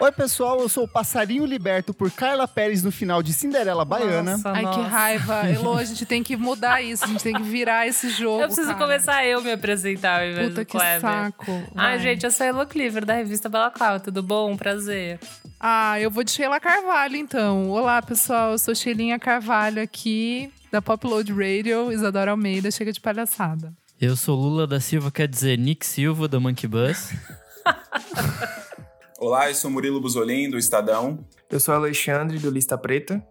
Oi, pessoal, eu sou o Passarinho Liberto por Carla Pérez no final de Cinderela Baiana. Nossa, Ai, nossa. que raiva. Elô, a gente tem que mudar isso. A gente tem que virar esse jogo. Eu preciso cara. começar eu me apresentar ao invés Puta do que Kleber. saco. Ai, Vai. gente, eu sou a Elo Cleaver, da revista Bela Clau. Tudo bom? Prazer. Ah, eu vou de Sheila Carvalho, então. Olá, pessoal. Eu sou Sheilinha Carvalho aqui, da Pop Load Radio. Isadora Almeida, chega de palhaçada. Eu sou Lula da Silva, quer dizer Nick Silva, da Monkey Bus. Olá, eu sou Murilo Buzolin, do Estadão. Eu sou Alexandre, do Lista Preta.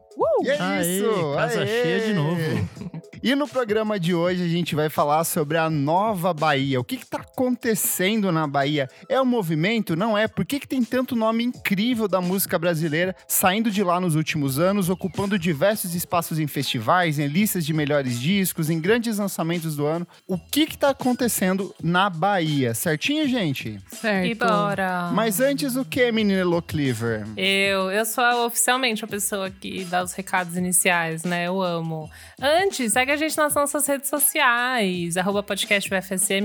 E é Aê, isso! casa aê! cheia de novo. E no programa de hoje a gente vai falar sobre a nova Bahia. O que está acontecendo na Bahia? É um movimento? Não é? Por que, que tem tanto nome incrível da música brasileira saindo de lá nos últimos anos, ocupando diversos espaços em festivais, em listas de melhores discos, em grandes lançamentos do ano? O que está acontecendo na Bahia? Certinho, gente? Certo. E bora. Mas antes, o que, menina Elo Cleaver? Eu, eu sou oficialmente a pessoa que dá os recados iniciais, né? Eu amo. Antes, segue a gente nas nossas redes sociais, arroba podcast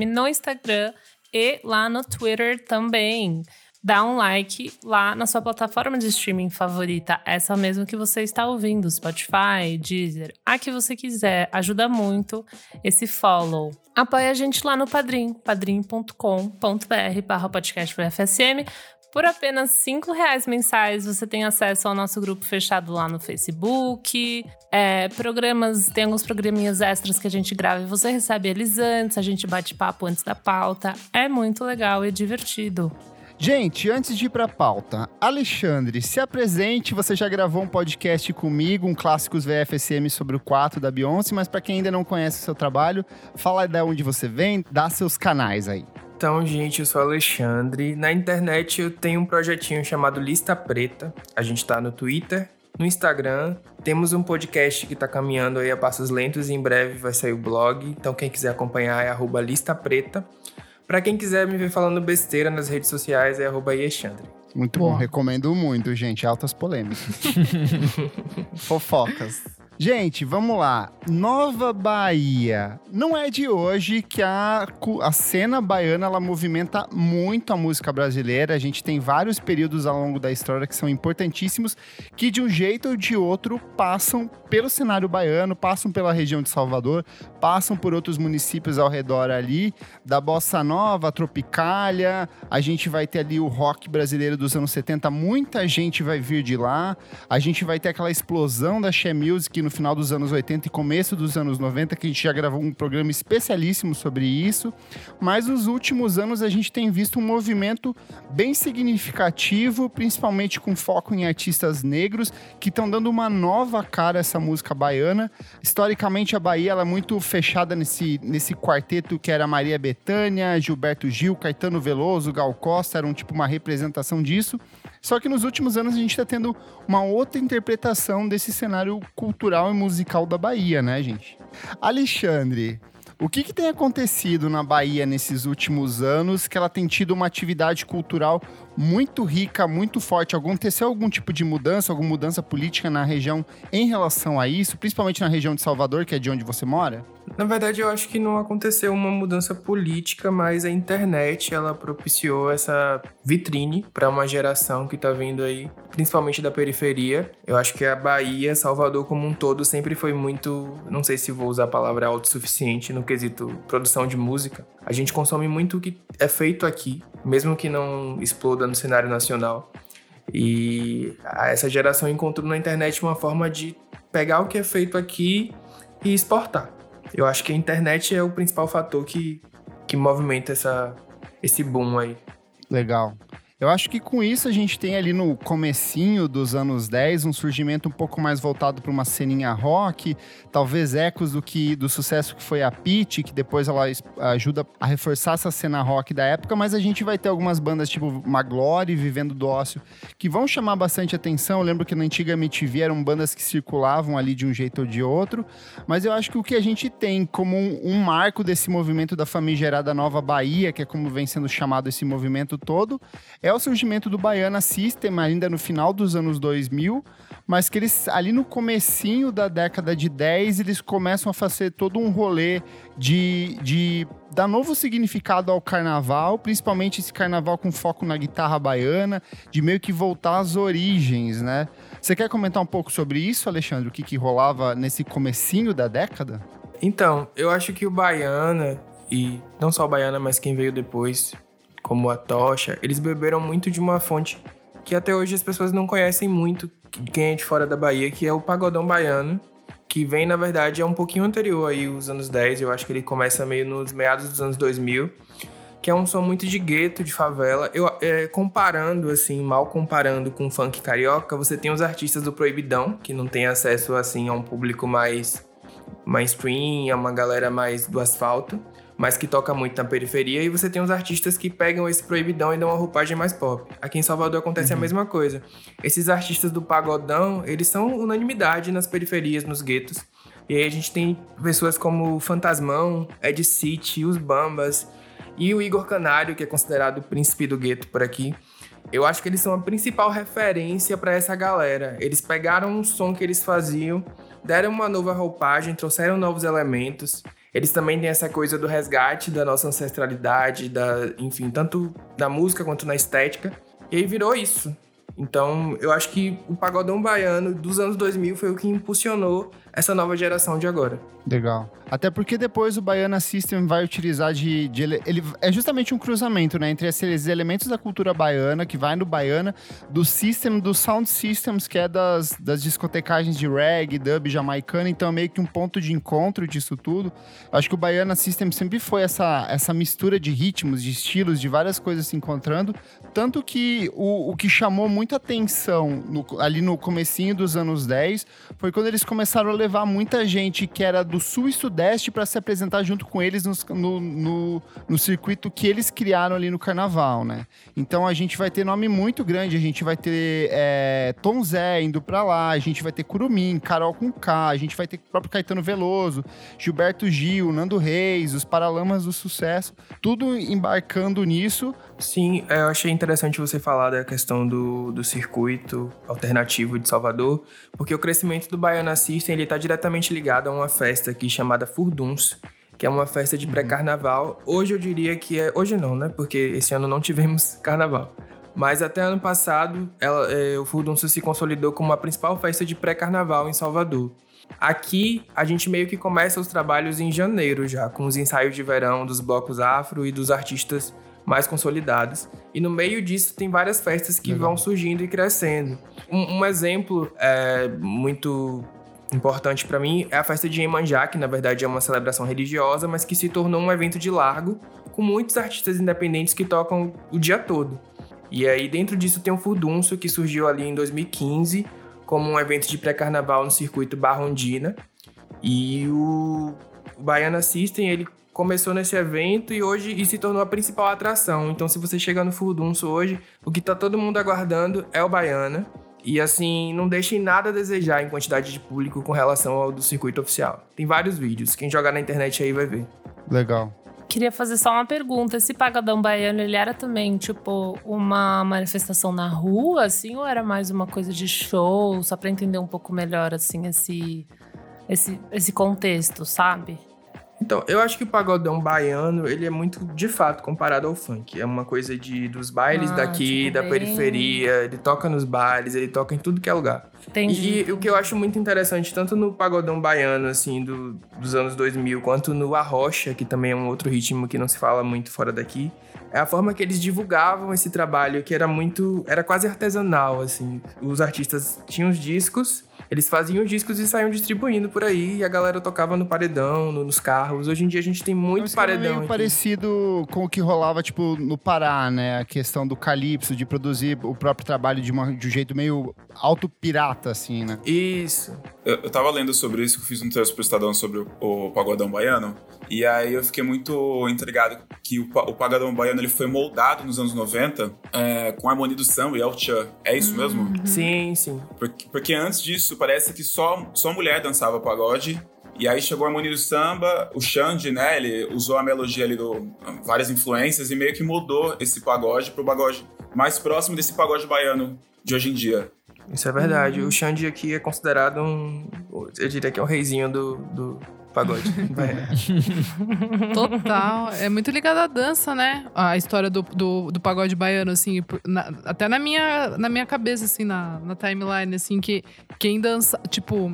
no Instagram e lá no Twitter também. Dá um like lá na sua plataforma de streaming favorita, essa mesmo que você está ouvindo, Spotify, Deezer, a que você quiser. Ajuda muito esse follow. Apoie a gente lá no Padrim, padrim.com.br barra podcast. Por apenas cinco reais mensais, você tem acesso ao nosso grupo fechado lá no Facebook. É, programas, tem alguns programinhas extras que a gente grava e você recebe eles antes. A gente bate papo antes da pauta. É muito legal e divertido. Gente, antes de ir pra pauta, Alexandre, se apresente. Você já gravou um podcast comigo, um Clássicos VFSM sobre o 4 da Beyoncé, mas pra quem ainda não conhece o seu trabalho, fala de onde você vem, dá seus canais aí. Então, gente, eu sou Alexandre. Na internet eu tenho um projetinho chamado Lista Preta. A gente tá no Twitter, no Instagram. Temos um podcast que tá caminhando aí a passos lentos e em breve vai sair o blog. Então, quem quiser acompanhar é arroba Lista Preta. Pra quem quiser me ver falando besteira nas redes sociais é arroba Alexandre. Muito bom, recomendo muito, gente. Altas polêmicas. Fofocas. Gente, vamos lá. Nova Bahia. Não é de hoje que a, a cena baiana ela movimenta muito a música brasileira. A gente tem vários períodos ao longo da história que são importantíssimos, que de um jeito ou de outro passam pelo cenário baiano, passam pela região de Salvador, passam por outros municípios ao redor ali, da Bossa Nova, Tropicália. A gente vai ter ali o rock brasileiro dos anos 70, muita gente vai vir de lá. A gente vai ter aquela explosão da She Music no final dos anos 80 e começo dos anos 90, que a gente já gravou um programa especialíssimo sobre isso. Mas nos últimos anos a gente tem visto um movimento bem significativo, principalmente com foco em artistas negros, que estão dando uma nova cara a essa música baiana. Historicamente, a Bahia ela é muito fechada nesse, nesse quarteto que era Maria Bethânia, Gilberto Gil, Caetano Veloso, Gal Costa, eram tipo uma representação disso. Só que nos últimos anos a gente está tendo uma outra interpretação desse cenário cultural e musical da Bahia, né, gente? Alexandre, o que, que tem acontecido na Bahia nesses últimos anos que ela tem tido uma atividade cultural muito rica, muito forte? Aconteceu algum tipo de mudança, alguma mudança política na região em relação a isso, principalmente na região de Salvador, que é de onde você mora? Na verdade, eu acho que não aconteceu uma mudança política, mas a internet ela propiciou essa vitrine para uma geração que tá vindo aí, principalmente da periferia. Eu acho que a Bahia, Salvador como um todo, sempre foi muito, não sei se vou usar a palavra autossuficiente no quesito produção de música. A gente consome muito o que é feito aqui, mesmo que não exploda no cenário nacional. E essa geração encontrou na internet uma forma de pegar o que é feito aqui e exportar. Eu acho que a internet é o principal fator que, que movimenta essa, esse boom aí. Legal. Eu acho que com isso a gente tem ali no comecinho dos anos 10 um surgimento um pouco mais voltado para uma ceninha rock, talvez ecos do que do sucesso que foi a Pitty, que depois ela ajuda a reforçar essa cena rock da época, mas a gente vai ter algumas bandas tipo Maglore, Vivendo do Ócio, que vão chamar bastante atenção. Eu lembro que na antiga MTV eram bandas que circulavam ali de um jeito ou de outro, mas eu acho que o que a gente tem como um, um marco desse movimento da famigerada Nova Bahia, que é como vem sendo chamado esse movimento todo, é o surgimento do Baiana System ainda no final dos anos 2000, mas que eles ali no comecinho da década de 10, eles começam a fazer todo um rolê de, de dar novo significado ao carnaval, principalmente esse carnaval com foco na guitarra baiana, de meio que voltar às origens, né? Você quer comentar um pouco sobre isso, Alexandre? O que, que rolava nesse comecinho da década? Então, eu acho que o Baiana, e não só o Baiana, mas quem veio depois, como a Tocha, eles beberam muito de uma fonte que até hoje as pessoas não conhecem muito, quem é de fora da Bahia, que é o pagodão baiano, que vem, na verdade, é um pouquinho anterior aí, os anos 10, eu acho que ele começa meio nos meados dos anos 2000, que é um som muito de gueto, de favela. Eu, é, comparando, assim, mal comparando com o funk carioca, você tem os artistas do Proibidão, que não tem acesso, assim, a um público mais mainstream, a uma galera mais do asfalto mas que toca muito na periferia, e você tem os artistas que pegam esse proibidão e dão uma roupagem mais pop. Aqui em Salvador acontece uhum. a mesma coisa. Esses artistas do pagodão, eles são unanimidade nas periferias, nos guetos. E aí a gente tem pessoas como o Fantasmão, Ed City, os Bambas e o Igor Canário, que é considerado o príncipe do gueto por aqui. Eu acho que eles são a principal referência para essa galera. Eles pegaram um som que eles faziam, deram uma nova roupagem, trouxeram novos elementos eles também têm essa coisa do resgate da nossa ancestralidade, da, enfim, tanto na música quanto na estética. E aí virou isso. Então, eu acho que o pagodão baiano dos anos 2000 foi o que impulsionou essa nova geração de agora. Legal. Até porque depois o Baiana System vai utilizar de, de, ele é justamente um cruzamento, né, entre esses elementos da cultura baiana que vai no baiana, do system do sound systems que é das, das discotecagens de reggae, dub jamaicana, então é meio que um ponto de encontro disso tudo. Acho que o Baiana System sempre foi essa essa mistura de ritmos, de estilos, de várias coisas se encontrando, tanto que o, o que chamou muita atenção no, ali no comecinho dos anos 10 foi quando eles começaram a levar muita gente que era do sul e sudeste para se apresentar junto com eles no, no, no, circuito que eles criaram ali no carnaval, né? Então a gente vai ter nome muito grande, a gente vai ter é, Tom Zé indo para lá, a gente vai ter Curumim, Carol com K, a gente vai ter o próprio Caetano Veloso, Gilberto Gil, Nando Reis, os Paralamas do Sucesso, tudo embarcando nisso. Sim, é, eu achei interessante você falar da questão do, do circuito alternativo de Salvador, porque o crescimento do Baiana System ele está diretamente ligado a uma festa aqui chamada Furduns, que é uma festa de pré-carnaval. Hoje eu diria que é. Hoje não, né? Porque esse ano não tivemos carnaval. Mas até ano passado, ela, é, o Furduns se consolidou como a principal festa de pré-carnaval em Salvador. Aqui, a gente meio que começa os trabalhos em janeiro já, com os ensaios de verão dos blocos afro e dos artistas mais consolidadas. E no meio disso tem várias festas que Legal. vão surgindo e crescendo. Um, um exemplo é, muito importante para mim é a festa de Iemanjá, que na verdade é uma celebração religiosa, mas que se tornou um evento de largo, com muitos artistas independentes que tocam o dia todo. E aí dentro disso tem o Furdunço, que surgiu ali em 2015, como um evento de pré-carnaval no circuito Barrondina. E o, Baiana System, ele começou nesse evento e hoje e se tornou a principal atração. Então, se você chegar no Furdunço hoje, o que tá todo mundo aguardando é o Baiana. E assim, não deixem nada a desejar em quantidade de público com relação ao do circuito oficial. Tem vários vídeos, quem jogar na internet aí vai ver. Legal. Queria fazer só uma pergunta. Esse pagadão baiano, ele era também, tipo, uma manifestação na rua, assim? Ou era mais uma coisa de show? Só pra entender um pouco melhor, assim, esse, esse, esse contexto, sabe? Então, eu acho que o pagodão baiano, ele é muito, de fato, comparado ao funk. É uma coisa de dos bailes ah, daqui, tipo da bem... periferia. Ele toca nos bailes, ele toca em tudo que é lugar. Entendi. E, e, o que eu acho muito interessante, tanto no pagodão baiano, assim, do, dos anos 2000, quanto no arrocha, que também é um outro ritmo que não se fala muito fora daqui, é a forma que eles divulgavam esse trabalho, que era muito... Era quase artesanal, assim. Os artistas tinham os discos eles faziam discos e saíam distribuindo por aí e a galera tocava no paredão, no, nos carros. Hoje em dia a gente tem muito paredão. É meio aqui. parecido com o que rolava, tipo, no Pará, né? A questão do Calypso, de produzir o próprio trabalho de, uma, de um jeito meio auto-pirata, assim, né? Isso. Eu, eu tava lendo sobre isso, que eu fiz um texto pro Estadão sobre o, o pagodão baiano. E aí eu fiquei muito intrigado que o, o pagodão baiano ele foi moldado nos anos 90 é, com a harmonia do samba e El Chan. É isso mesmo? Uhum. Sim, sim. Porque, porque antes disso parece que só, só mulher dançava pagode. E aí chegou a harmonia do samba, o Xande, né, ele usou a melodia ali do várias influências e meio que mudou esse pagode pro pagode mais próximo desse pagode baiano de hoje em dia. Isso é verdade. O Xande aqui é considerado um. Eu diria que é o reizinho do, do pagode. Total. É muito ligado à dança, né? A história do, do, do pagode baiano, assim. na- até na minha, na minha cabeça, assim, na, na timeline, assim, que quem dança. Tipo,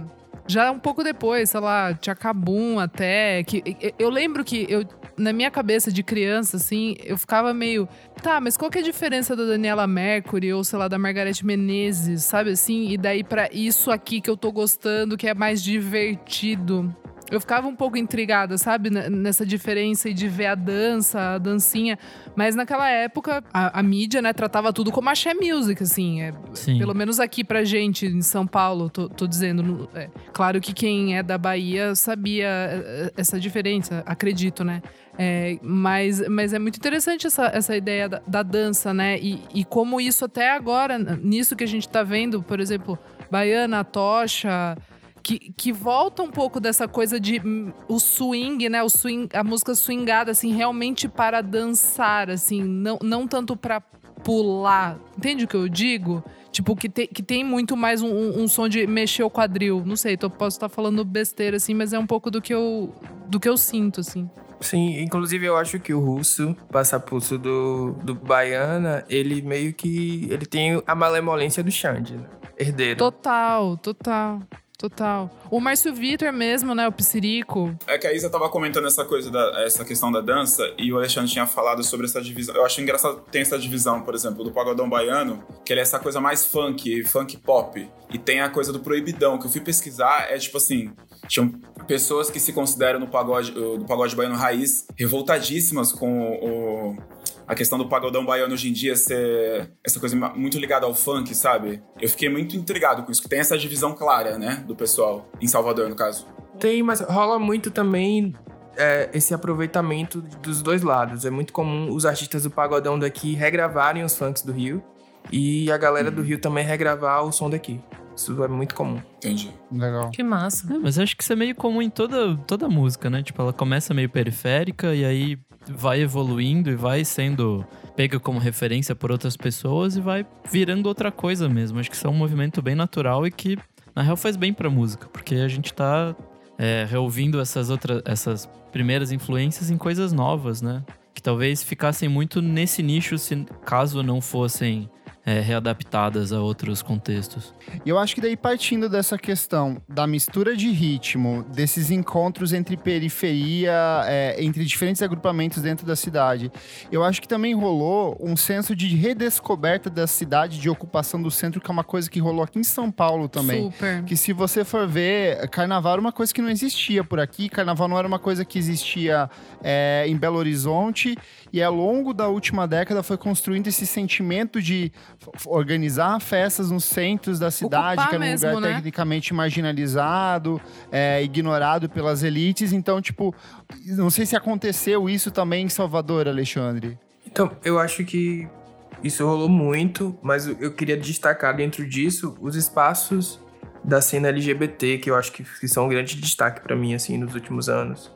já um pouco depois, sei lá, Tchacabum até. Que, eu- lembro que eu, na minha cabeça de criança, assim, eu ficava meio. Tá, mas qual que é a diferença da Daniela Mercury ou, sei lá, da Margareth Menezes, sabe assim? E daí pra isso aqui que eu tô gostando, que é mais divertido. Eu ficava um pouco intrigada, sabe? Nessa diferença de ver a dança, a dancinha. Mas naquela época, a, a mídia, né, tratava tudo como axé music, assim. É, Sim. pelo menos aqui pra gente, em São Paulo, tô, tô dizendo. é, claro que quem é da Bahia sabia é, essa diferença, acredito, né? É, mas, mas é muito interessante essa, essa ideia da, da dança, né? E, e como isso até agora, nisso que a gente tá vendo, por exemplo, Baiana, Tocha, que, que volta um pouco dessa coisa de hum, o swing, né? O swing, a música swingada, assim, realmente para dançar, assim, não, não tanto para pular. Entende o que eu digo? Tipo, que, te- que tem muito mais um, um- um som de mexer o quadril. Não sei, tô, posso estar falando besteira, assim, mas é um pouco do que eu, do que eu sinto, assim. Sim, inclusive eu acho que o russo, passapulso do, do Baiana, ele meio que. Ele tem a malemolência do Xande, né? Herdeiro. Total, total, total. O Márcio Vitor mesmo, né? O Psirico. É que a Isa tava comentando essa coisa, da, essa questão da dança, e o Alexandre tinha falado sobre essa divisão. Eu acho engraçado tem essa divisão, por exemplo, do pagodão baiano, que ele é essa coisa mais funk, funk pop. E tem a coisa do proibidão, que eu fui pesquisar, é tipo assim, tinham pessoas que se consideram no pagode, do pagode baiano raiz, revoltadíssimas com o, a questão do pagodão baiano hoje em dia ser essa coisa muito ligada ao funk, sabe? Eu fiquei muito intrigado com isso, que tem essa divisão clara, né, do pessoal, em Salvador, no caso. Tem, mas rola muito também é, esse aproveitamento dos dois lados. É muito comum os artistas do pagodão daqui regravarem os funks do Rio e a galera do Rio também regravar o som daqui. Isso é muito comum. Entendi. Legal. Que massa. É, mas acho que isso é meio comum em toda, toda música, né? Tipo, ela começa meio periférica e aí vai evoluindo e vai sendo pega como referência por outras pessoas e vai virando outra coisa mesmo. Acho que isso é um movimento bem natural e que, na real, faz bem pra música, porque a gente tá é, reouvindo essas outras, essas primeiras influências em coisas novas, né? Que talvez ficassem muito nesse nicho se caso não fossem é, readaptadas a outros contextos. E eu acho que daí partindo dessa questão da mistura de ritmo, desses encontros entre periferia, é, entre diferentes agrupamentos dentro da cidade, eu acho que também rolou um senso de redescoberta da cidade, de ocupação do centro, que é uma coisa que rolou aqui em São Paulo também. Super. Que se você for ver, carnaval era uma coisa que não existia por aqui, carnaval não era uma coisa que existia é, em Belo Horizonte, e ao longo da última década foi construindo esse sentimento de organizar festas nos centros da cidade, Ocupar que era um mesmo, lugar né? tecnicamente marginalizado, é, ignorado pelas elites. Então, tipo, não sei se aconteceu isso também em Salvador, Alexandre. Então, eu acho que isso rolou muito, mas eu- queria destacar dentro disso os espaços da cena LGBT, que eu acho que, que são um grande destaque pra mim, assim, nos últimos anos.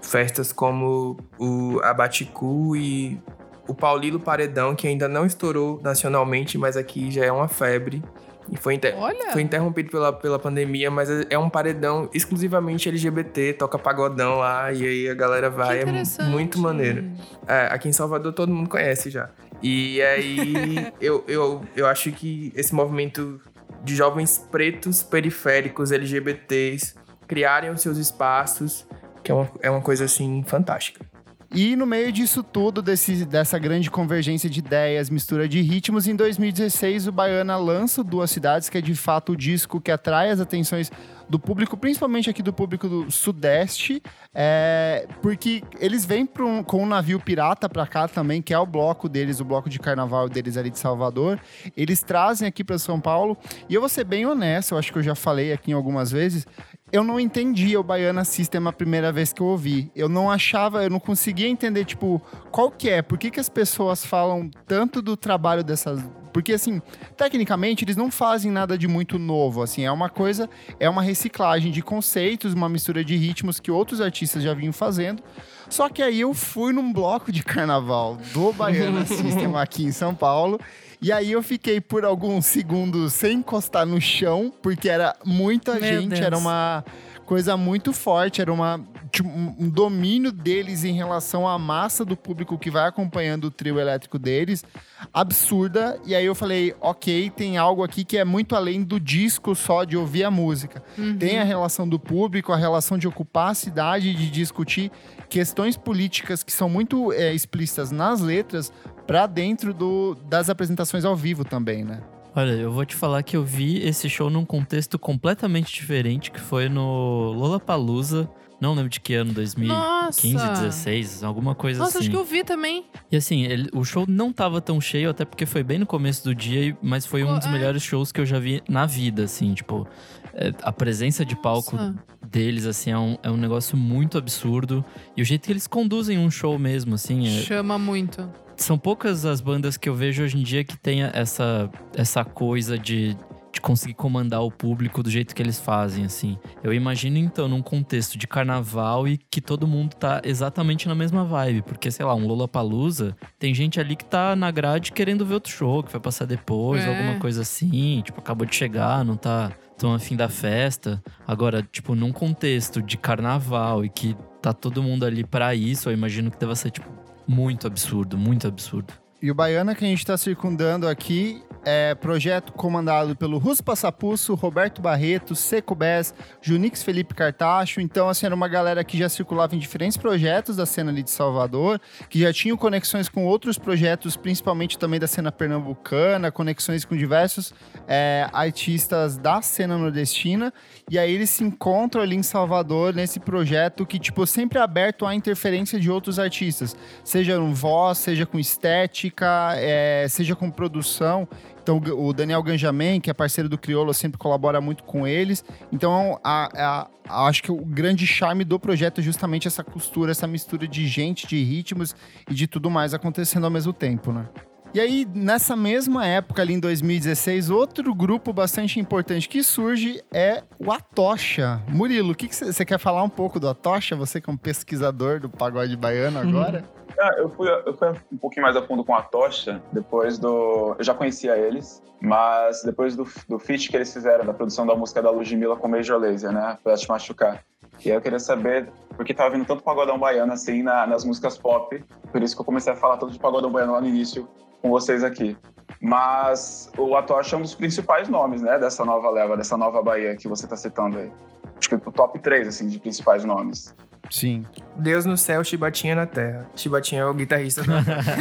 Festas como o Abaticu e o Paulilo Paredão, que ainda não estourou nacionalmente, mas aqui já é uma febre. E foi, inter- foi interrompido pela, pela pandemia, mas é é um paredão exclusivamente LGBT, toca pagodão lá, e aí a galera vai. É muito maneiro. É, aqui em Salvador todo mundo conhece já. E aí eu, eu, eu acho que esse movimento de jovens pretos periféricos LGBTs criarem os seus espaços, que é uma, é uma coisa assim fantástica. E no meio disso tudo, desse, dessa grande convergência de ideias, mistura de ritmos, em 2016 o Baiana lança Duas Cidades, que é de fato o disco que atrai as atenções do público, principalmente aqui do público do Sudeste, é, porque eles vêm um- com um navio pirata pra cá também, que é o bloco deles, o bloco de carnaval deles ali de Salvador. Eles trazem aqui pra São Paulo, e eu vou ser bem honesto, eu acho que eu já falei aqui algumas vezes, eu não entendia o Baiana System a primeira vez que eu ouvi. Eu não achava, eu não conseguia entender, tipo, qual que é, por que, que as pessoas falam tanto do trabalho dessas. Porque, assim, tecnicamente, eles não fazem nada de muito novo, assim, é uma coisa, é uma reciclagem de conceitos, uma mistura de ritmos que outros artistas já vinham fazendo. Só que aí eu fui num bloco de carnaval do Baiana System aqui em São Paulo. E aí eu fiquei por alguns segundos sem encostar no chão, porque era muita Meu gente, Deus. era uma coisa muito forte, era uma, tipo, um domínio deles em relação à massa do público que vai acompanhando o trio elétrico deles, absurda. E aí eu falei, ok, tem algo aqui que é muito além do disco só de ouvir a música. Tem a relação do público, a relação de ocupar a cidade, de discutir questões políticas que são muito é, explícitas nas letras para dentro do, das apresentações ao vivo também, né? Olha, eu vou te falar que eu vi esse show num contexto completamente diferente, que foi no Lollapalooza. Não lembro de que ano, 2015, Nossa! 16, alguma coisa Nossa, assim. acho que eu vi também. E assim, ele- o show não tava tão cheio, até porque foi bem no começo do dia, mas foi um Oh, dos é. melhores shows que eu já vi na vida, assim, tipo. é, a presença de palco Nossa. deles, assim, é um, é um negócio muito absurdo. E o jeito que eles conduzem um show mesmo, assim, é- Chama muito. São poucas as bandas que eu vejo hoje em dia que tenha essa, essa coisa de, de conseguir comandar o público do jeito que eles fazem, assim. Eu imagino, então, num contexto de carnaval e que todo mundo tá exatamente na mesma vibe. Porque, sei lá, um Lollapalooza, tem gente ali que tá na grade querendo ver outro show, que vai passar depois, É. alguma coisa assim. Tipo, acabou de chegar, não tá tão afim da festa. Agora, tipo, num contexto de carnaval e que tá todo mundo ali pra isso, eu imagino que deva ser, tipo, muito absurdo, muito absurdo. E o Baiana que a gente está circundando aqui é projeto comandado pelo Russo Passapusso, Roberto Barreto, Seco Bess, Junix Felipe Cartacho. Então, assim, era uma galera que já circulava em diferentes projetos da cena ali de Salvador, que já tinham conexões com outros projetos, principalmente também da cena pernambucana, conexões com diversos é, artistas da cena nordestina. E aí eles se encontram ali em Salvador nesse projeto que, tipo, sempre é aberto à interferência de outros artistas seja com voz, seja com estética, é, seja com produção. Então, o Daniel Ganjamin, que é parceiro do Criolo, sempre colabora muito com eles. Então, a- a- acho que o grande charme do projeto é justamente essa costura, essa mistura de gente, de ritmos e de tudo mais acontecendo ao mesmo tempo, né? E aí, nessa mesma época, ali em 2016, outro grupo bastante importante que surge é o Atocha. Murilo, o que você quer falar um pouco do Atocha? Você que é um pesquisador do pagode baiano agora? Ah, eu, fui, eu fui um pouquinho mais a fundo com a Tocha, depois do... Eu já conhecia eles, mas depois do, do feat que eles fizeram, da produção da música da Ludmilla com Major Lazer, né? Pra te machucar. E aí eu queria saber, porque tava vindo tanto pagodão baiano assim na- nas músicas pop, por isso que eu comecei a falar tanto de pagodão baiano lá no início com vocês aqui. Mas o Atocha é um dos principais nomes, né, dessa nova leva, dessa nova Bahia que você tá citando aí. Acho que o top 3, assim, de principais nomes. Sim. Deus no céu, Chibatinha na terra. Chibatinha é o guitarrista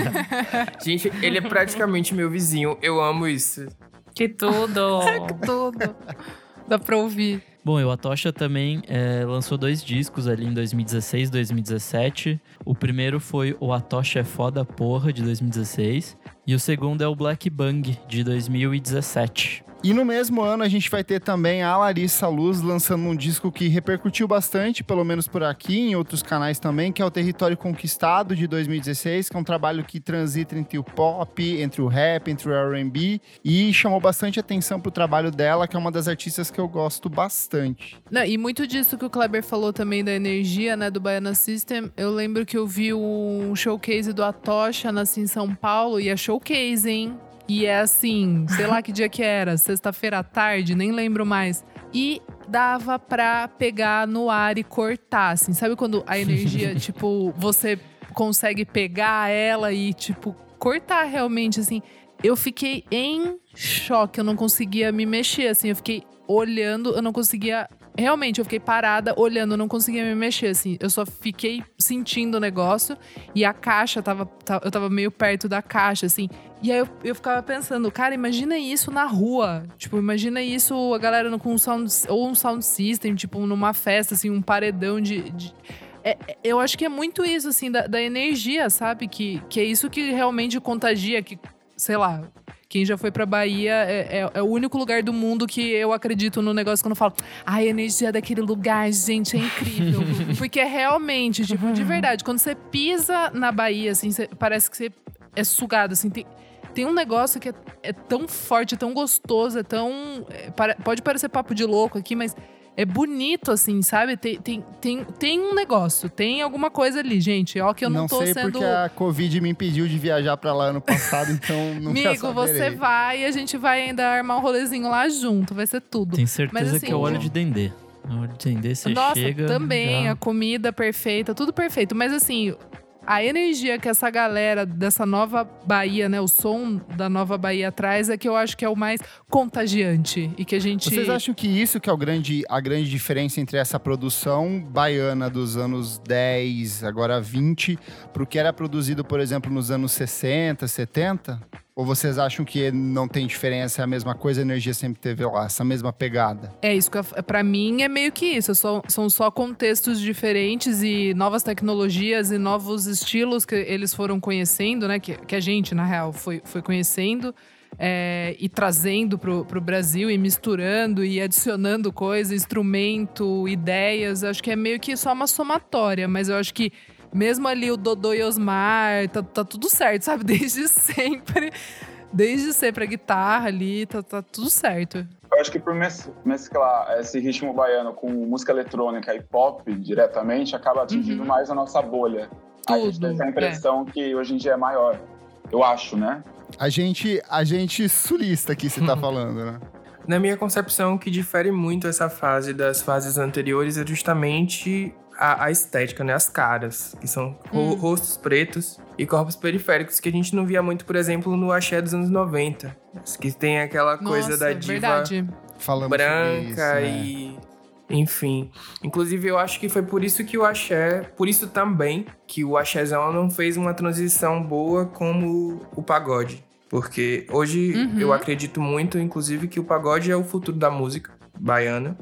Gente, ele é praticamente meu vizinho. Eu amo isso. Que tudo! Tudo. Dá pra ouvir. Bom, e o Atocha também é, lançou dois discos ali em 2016 e 2017. O primeiro foi o Atocha é Foda Porra, de 2016. E o segundo é o Black Bang, de 2017. E no mesmo ano a gente vai ter também a Larissa Luz lançando um disco que repercutiu bastante, pelo menos por aqui, em outros canais também, que é o Território Conquistado de 2016, que é um trabalho que transita entre o pop, entre o rap, entre o R&B e chamou bastante atenção pro trabalho dela, que é uma das artistas que eu gosto bastante. Não, e muito disso que o Kleber falou também da energia, né, do Baiana System. Eu lembro que eu vi um showcase do Atocha nasci em São Paulo e é showcase, hein? E é assim, sei lá que dia que era, sexta-feira à tarde, nem lembro mais. E dava pra pegar no ar e cortar, assim. Sabe quando a energia, tipo, você consegue pegar ela e, tipo, cortar realmente, assim. Eu fiquei em choque, eu não conseguia me mexer, assim. Eu fiquei olhando, eu não conseguia. Realmente, eu fiquei parada, olhando, não conseguia me mexer, assim. Eu só fiquei sentindo o negócio e a caixa tava. ta- Eu tava meio perto da caixa, assim. E aí eu, eu ficava pensando, cara, imagina isso na rua. Tipo, imagina isso a galera com um sound, ou um sound system, tipo, numa festa, assim, um paredão de. de- É- é- eu acho que é muito isso, assim, da, da energia, sabe? Que, que é isso que realmente contagia, que, sei lá, quem já foi pra Bahia é, é- é o único lugar do mundo que eu acredito no negócio quando eu falo, ai, a energia daquele lugar, gente, é incrível. Porque é realmente, tipo, de verdade, quando você pisa na Bahia, assim, você- parece que você é sugado, assim, tem. Tem um negócio que é, é tão forte, é tão gostoso, é tão. é, pare- pode parecer papo de louco aqui, mas é bonito, assim, sabe? Tem, tem, tem, tem um negócio, tem alguma coisa ali, gente. Ó, que eu não, não tô sei sendo. porque a Covid me impediu de viajar pra lá ano passado, então nunca Amigo, você vai e a gente vai ainda armar um rolezinho lá junto, vai ser tudo. Tenho certeza Mas, assim, que é o óleo de dendê. O óleo de dendê, você Nossa, chega... também, já- a comida perfeita, tudo perfeito. Mas assim, a energia que essa galera dessa nova Bahia, né? O som da nova Bahia traz é que eu acho que é o mais contagiante. E que a gente. Vocês acham que isso que é o grande, a grande diferença entre essa produção baiana dos anos 10, agora 20, pro que era produzido, por exemplo, nos anos 60, 70? Ou vocês acham que não tem diferença, é a mesma coisa, a energia sempre teve lá, essa mesma pegada? É isso pra mim é meio que isso. São só contextos diferentes e novas tecnologias e novos estilos que eles foram conhecendo, né? Que, que a gente, na real, foi, foi conhecendo. é, e trazendo pro, pro Brasil e misturando e adicionando coisa, instrumento, ideias. Eu acho que é meio que só uma somatória, mas eu acho que mesmo ali o Dodô e Osmar, tá, tá tudo certo, sabe? Desde sempre. Desde sempre a guitarra ali, tá, tá tudo certo. Eu acho que por mes- mesclar esse ritmo baiano com música eletrônica e pop diretamente, acaba atingindo Uhum. mais a nossa bolha. a gente Tudo, tem essa impressão que hoje em dia é maior. Eu acho, né? A gente, a gente sulista aqui, você tá falando, né? Na minha concepção, o que difere muito essa fase das fases anteriores é justamente a, a estética, né? As caras, que são ro- Hum. rostos pretos e corpos periféricos, que a gente não via muito, por exemplo, no axé dos anos 90. Que tem aquela coisa Nossa, da diva verdade. Branca isso, né? e. Enfim. Inclusive, eu acho que foi por isso que o axé. Por isso também que o axézão não fez uma transição boa como o pagode. Porque hoje Uhum. eu acredito muito, inclusive, que o pagode é o futuro da música baiana.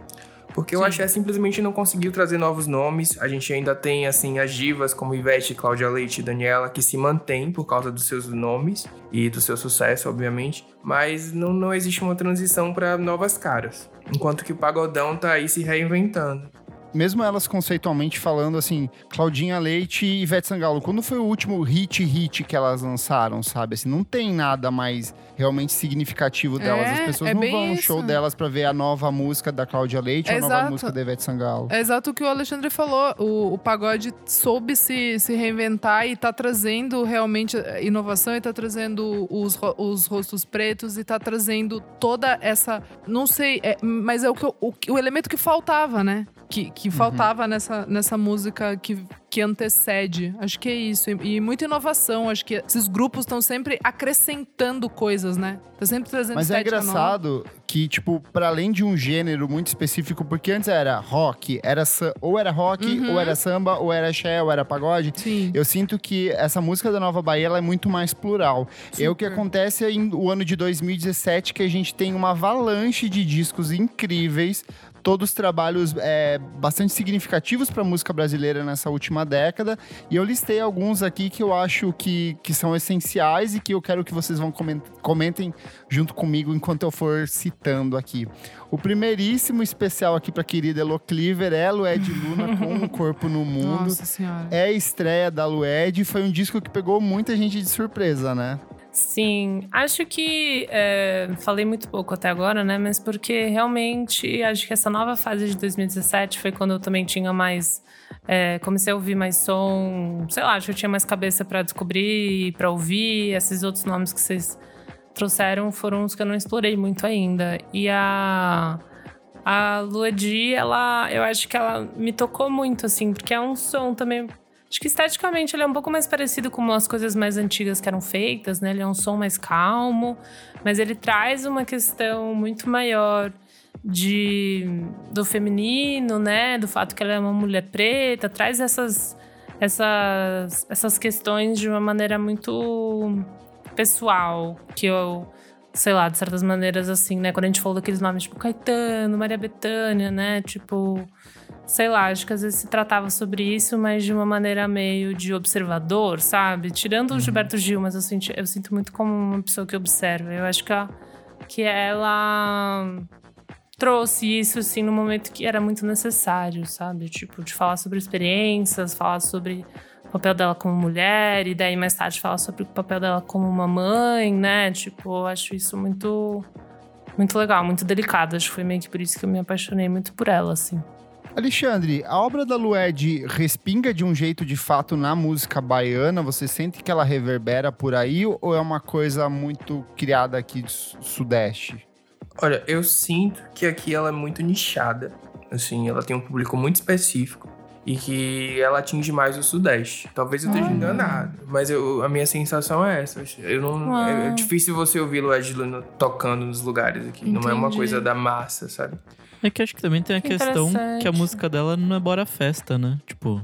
Porque o Sim. axé simplesmente não conseguiu trazer novos nomes. A gente ainda tem, assim, as divas como Ivete, Cláudia Leite e Daniela, que se mantêm por causa dos seus nomes e do seu sucesso, obviamente. Mas não, não existe uma transição para novas caras. Enquanto que o pagodão tá aí se reinventando. Mesmo elas conceitualmente falando assim, Claudinha Leite e Ivete Sangalo, quando foi o último hit hit que elas lançaram, sabe? Assim, não tem nada mais realmente significativo delas. É, As pessoas é não vão no show delas pra ver a nova música da Cláudia Leite ou a nova música da Ivete Sangalo. É exato o que o Alexandre falou. O, o pagode soube se, se reinventar e tá trazendo realmente inovação e tá trazendo os, os rostos pretos e tá trazendo toda essa. Não sei, é, mas é o, que, o, o elemento que faltava, né? Que, que faltava nessa, nessa música que, que antecede. Acho que é isso. E, e muita inovação. Acho que esses grupos estão sempre acrescentando coisas, né? Tá sempre trazendo Mas é estética nova. engraçado que, tipo, para além de um gênero muito específico, porque antes era rock, era ou era rock, Uhum. ou era samba, ou era axé, ou era pagode. Sim. Eu sinto que essa música da Nova Bahia é muito mais plural. E o que Super. acontece é em o ano de 2017 que a gente tem uma avalanche de discos incríveis, todos trabalhos é, bastante significativos para a música brasileira nessa última década. E eu listei alguns aqui que eu acho que, que são essenciais e que eu quero que vocês vão comen- comentem junto comigo enquanto eu for citando aqui. O primeiríssimo especial aqui para querida Elo Cleaver é Lued Luna com o Corpo no Mundo. Nossa senhora. É a estreia da Lued, foi um disco que pegou muita gente de surpresa, né? Sim, acho que é, falei muito pouco até agora, né? Mas porque realmente acho que essa nova fase de 2017 foi quando eu também tinha mais. é, comecei a ouvir mais som, sei lá, acho que eu tinha mais cabeça pra descobrir, pra ouvir. Esses outros nomes que vocês trouxeram foram os que eu não explorei muito ainda. E a. A Luedi, ela, eu acho que ela me tocou muito, assim, porque é um som também Acho que esteticamente ele é um pouco mais parecido com as coisas mais antigas que eram feitas, né? Ele é um som mais calmo, mas ele traz uma questão muito maior de do feminino, né? Do fato que ela é uma mulher preta, traz essas essas essas questões de uma maneira muito pessoal, que eu sei lá, de certas maneiras assim, né? Quando a gente falou daqueles nomes tipo Caetano, Maria Bethânia, né? Tipo, sei lá, acho que às vezes se tratava sobre isso, mas de uma maneira meio de observador, sabe? Tirando o Gilberto Gil, mas eu, senti, eu sinto muito como uma pessoa que observa. Eu acho que, a, que ela trouxe isso, assim, no momento que era muito necessário, sabe? Tipo, de falar sobre experiências, falar sobre o papel dela como mulher, e daí mais tarde falar sobre o papel dela como uma mãe, né? Tipo, eu acho isso muito muito legal, muito delicada. Acho que foi meio que por isso que eu me apaixonei muito por ela, assim. Alexandre, a obra da Lued respinga de um jeito de fato na música baiana? Você sente que ela reverbera por aí ou é uma coisa muito criada aqui do Sudeste? Olha, eu sinto que aqui ela é muito nichada. Assim, ela tem um público muito específico e que ela atinge mais o Sudeste. Talvez eu esteja enganado, mas eu, a minha sensação é essa. Eu não, é, é difícil você ouvir Lued Luna tocando nos lugares aqui. Não é uma Entendi. coisa da massa, sabe? É que acho que também tem a Que questão que a música dela não é bora festa, né? Tipo,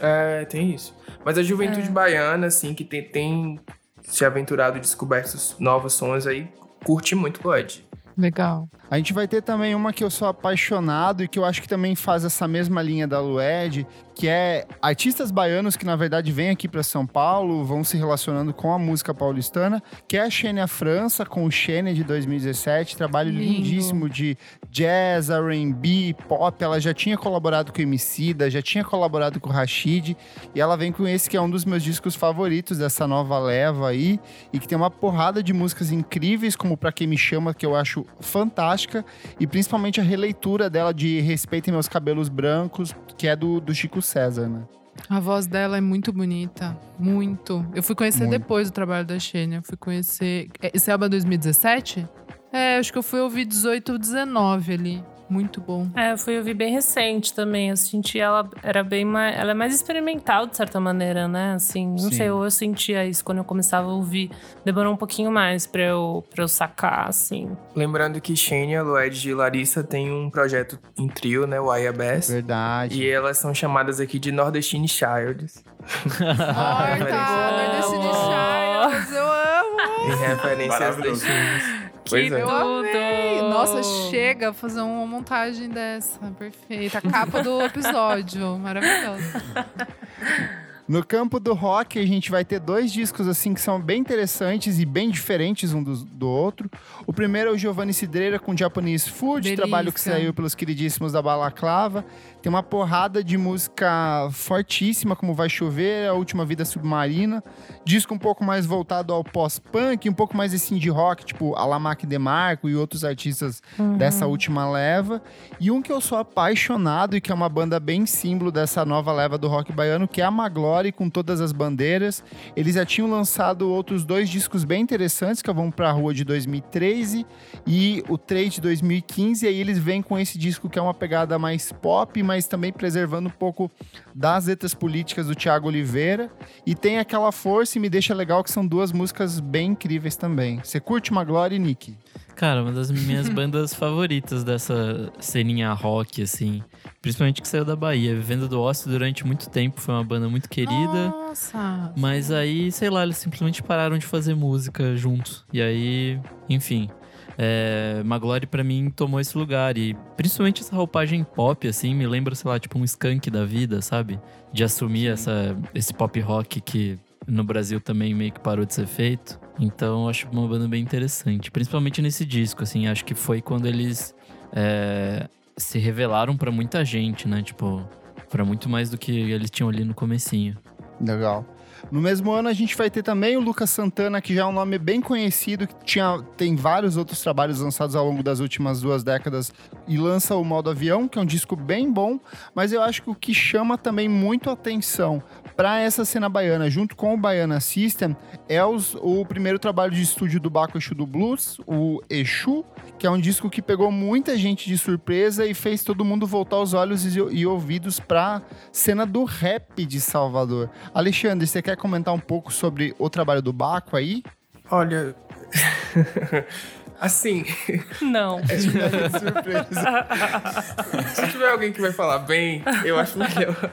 É, tem isso. Mas a juventude baiana, assim, que tem, tem se aventurado e descoberto novos sons aí, curte muito Lued. Legal. A gente vai ter também uma que eu sou apaixonado e que eu acho que também faz essa mesma linha da Lued, que é artistas baianos que na verdade vêm aqui para São Paulo, vão se relacionando com a música paulistana, que é a Xênia França com o Xênia de 2017, trabalho Lindo. lindíssimo de jazz, R&B, pop. Ela já tinha colaborado com o Emicida, já tinha colaborado com o Rashid e ela vem com esse que é um dos meus discos favoritos dessa nova leva aí e que tem uma porrada de músicas incríveis, como Pra Quem Me Chama, que eu acho fantástica, e principalmente a releitura dela de Respeitem Meus Cabelos Brancos, que é do, do Chico César, né? A voz dela é muito bonita. Muito. Eu fui conhecer Muito. depois do trabalho da Xênia. Fui conhecer. É, Esse álbum é 2017? É, acho que eu fui ouvir 18 ou 19 ali. Muito bom. É, eu fui ouvir bem recente também. Eu senti ela era bem mais. Ela é mais experimental, de certa maneira, né? Assim, não Sim. sei, eu, eu sentia isso quando eu começava a ouvir. Demorou um pouquinho mais pra eu, pra eu sacar, assim. Lembrando que Xenia, Lued e Larissa têm um projeto em trio, né? O Bass. Verdade. E elas são chamadas aqui de Nordestine Childs. Ai, tá. Nordestine Childs, eu amo. Em referência aos Maravilhoso. destinos. Pois é. Eu Tudo. Nossa, chega a fazer uma montagem dessa. Perfeita. A capa do episódio. Maravilhosa. No campo do rock, a gente vai ter dois discos assim que são bem interessantes e bem diferentes um do, do outro. O primeiro é o Giovanni Cidreira com Japanese Food, Delícia. trabalho que saiu pelos queridíssimos da Balaclava. Tem uma porrada de música fortíssima, como Vai Chover, A Última Vida Submarina. Disco um pouco mais voltado ao pós-punk, um pouco mais esse indie rock, tipo Alamac DeMarco e outros artistas dessa última leva. E um que eu sou apaixonado e que é uma banda bem símbolo dessa nova leva do rock baiano, que é a Com todas as bandeiras. Eles já tinham lançado outros dois discos bem interessantes, que é o Vamos Pra Rua de 2013 e o 3 de 2015. E aí eles vêm com esse disco que é uma pegada mais pop, mas também preservando um pouco das letras políticas do Thiago Oliveira. E tem aquela força e me deixa legal que são duas músicas bem incríveis também. Você curte Maglore e Nick? Cara, uma das minhas bandas favoritas dessa ceninha rock, assim. Principalmente que saiu da Bahia. Vivendo do Ócio durante muito tempo, foi uma banda muito querida. Nossa. Mas aí, sei lá, eles simplesmente pararam de fazer música juntos. E aí, enfim. É, Maglore pra mim tomou esse lugar. E principalmente essa roupagem pop, assim, me lembra, sei lá, tipo um skunk da vida, sabe? De assumir essa, esse pop rock que no Brasil também meio que parou de ser feito. Então acho uma banda bem interessante. Principalmente nesse disco, assim. Acho que foi quando eles é, se revelaram pra muita gente, né? Tipo, pra muito mais do que eles tinham ali no comecinho. Legal. No mesmo ano, a gente vai ter também o Lucas Santana, que já é um nome bem conhecido, que tinha, tem vários outros trabalhos lançados ao longo das últimas duas décadas, e lança o Modo Avião, que é um disco bem bom, mas eu acho que o que chama também muito atenção para essa cena baiana, junto com o Baiana System, é os- o primeiro trabalho de estúdio do Baco Exu do Blues, o Exu, que é um disco que pegou muita gente de surpresa e fez todo mundo voltar os olhos e, e ouvidos pra cena do rap de Salvador. Alexandre, você quer comentar um pouco sobre o trabalho do Baco aí? Olha. assim, Não. surpresa. se tiver alguém que vai falar bem, eu acho melhor.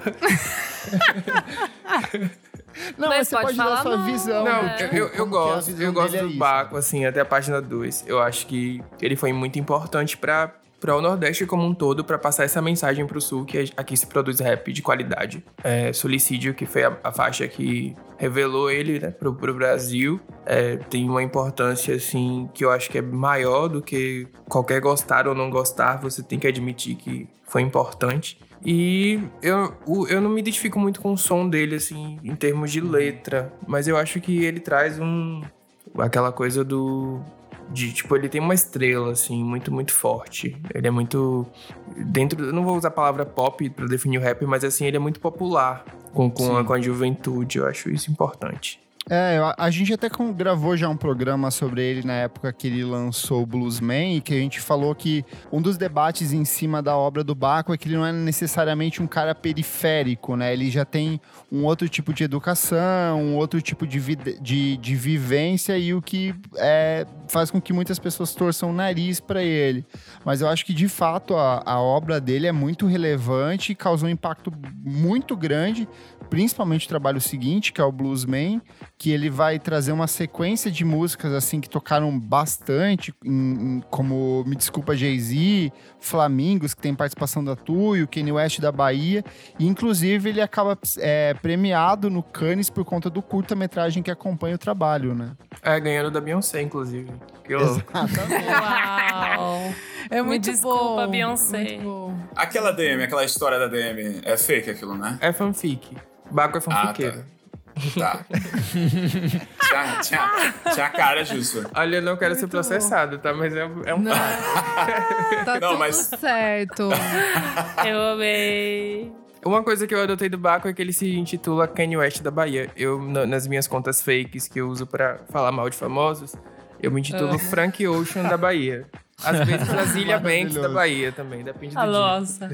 Não, Mas mas você pode pode, dar falar sua não, visão. Não, É. tipo, eu, eu é a gosto. Eu gosto é do isso. Baco, assim, até a página 2. Eu acho que ele foi muito importante para para o Nordeste como um todo, para passar essa mensagem para o Sul, que aqui se produz rap de qualidade. É, que foi a, a faixa que revelou ele né, pro, pro Brasil, é, tem uma importância, assim, que eu acho que é maior do que qualquer gostar ou não gostar, você tem que admitir que foi importante. E eu, o- eu não me identifico muito com o som dele, assim, em termos de letra, mas eu acho que ele traz um. aquela coisa do. De, tipo, ele tem uma estrela, assim, muito, muito forte. Ele é muito. Dentro. Eu não vou usar a palavra pop pra definir o rap, mas assim, ele é muito popular com, com, a, com a juventude. Eu acho isso importante. É, a, gente até gravou já um programa sobre ele na época que ele lançou o Bluesman, e que a gente falou que um dos debates em cima da obra do Baco é que ele não é necessariamente um cara periférico, né? Ele já tem um outro tipo de educação, um outro tipo de, de, de vivência e o que é, faz com que muitas pessoas torçam o nariz para ele. Mas eu acho que, de fato, a, a obra dele é muito relevante e causou um impacto muito grande, principalmente o trabalho seguinte, que é o Bluesman, que ele vai trazer uma sequência de músicas assim que tocaram bastante, em- em- como Me Desculpa Jay-Z, Flamingos, que tem participação da Tuyo, Kanye West da Bahia, e inclusive ele acaba é, premiado no Cannes por conta do curta-metragem que acompanha o trabalho, né? É, ganhando da Beyoncé, inclusive. Que louco. Uau! É Me muito desculpa, bom. Beyoncé. Muito bom. Aquela DM, aquela história da DM, é fake aquilo, né? É fanfic. Baco é fanfiqueiro. Tá. tinha, tinha, tinha cara disso. Olha, eu não quero ser Muito processado, tá? Mas é, é um Não. Tá Não, tudo mas- certo. Eu amei. Uma coisa que eu adotei do Baco é que ele se intitula Kanye West da Bahia. Eu, na- nas minhas contas fakes que eu uso pra falar mal de famosos, eu me intitulo Ah. Frank Ocean da Bahia. Às vezes Brasília Banks da. Bahia também, depende do A dia. nossa.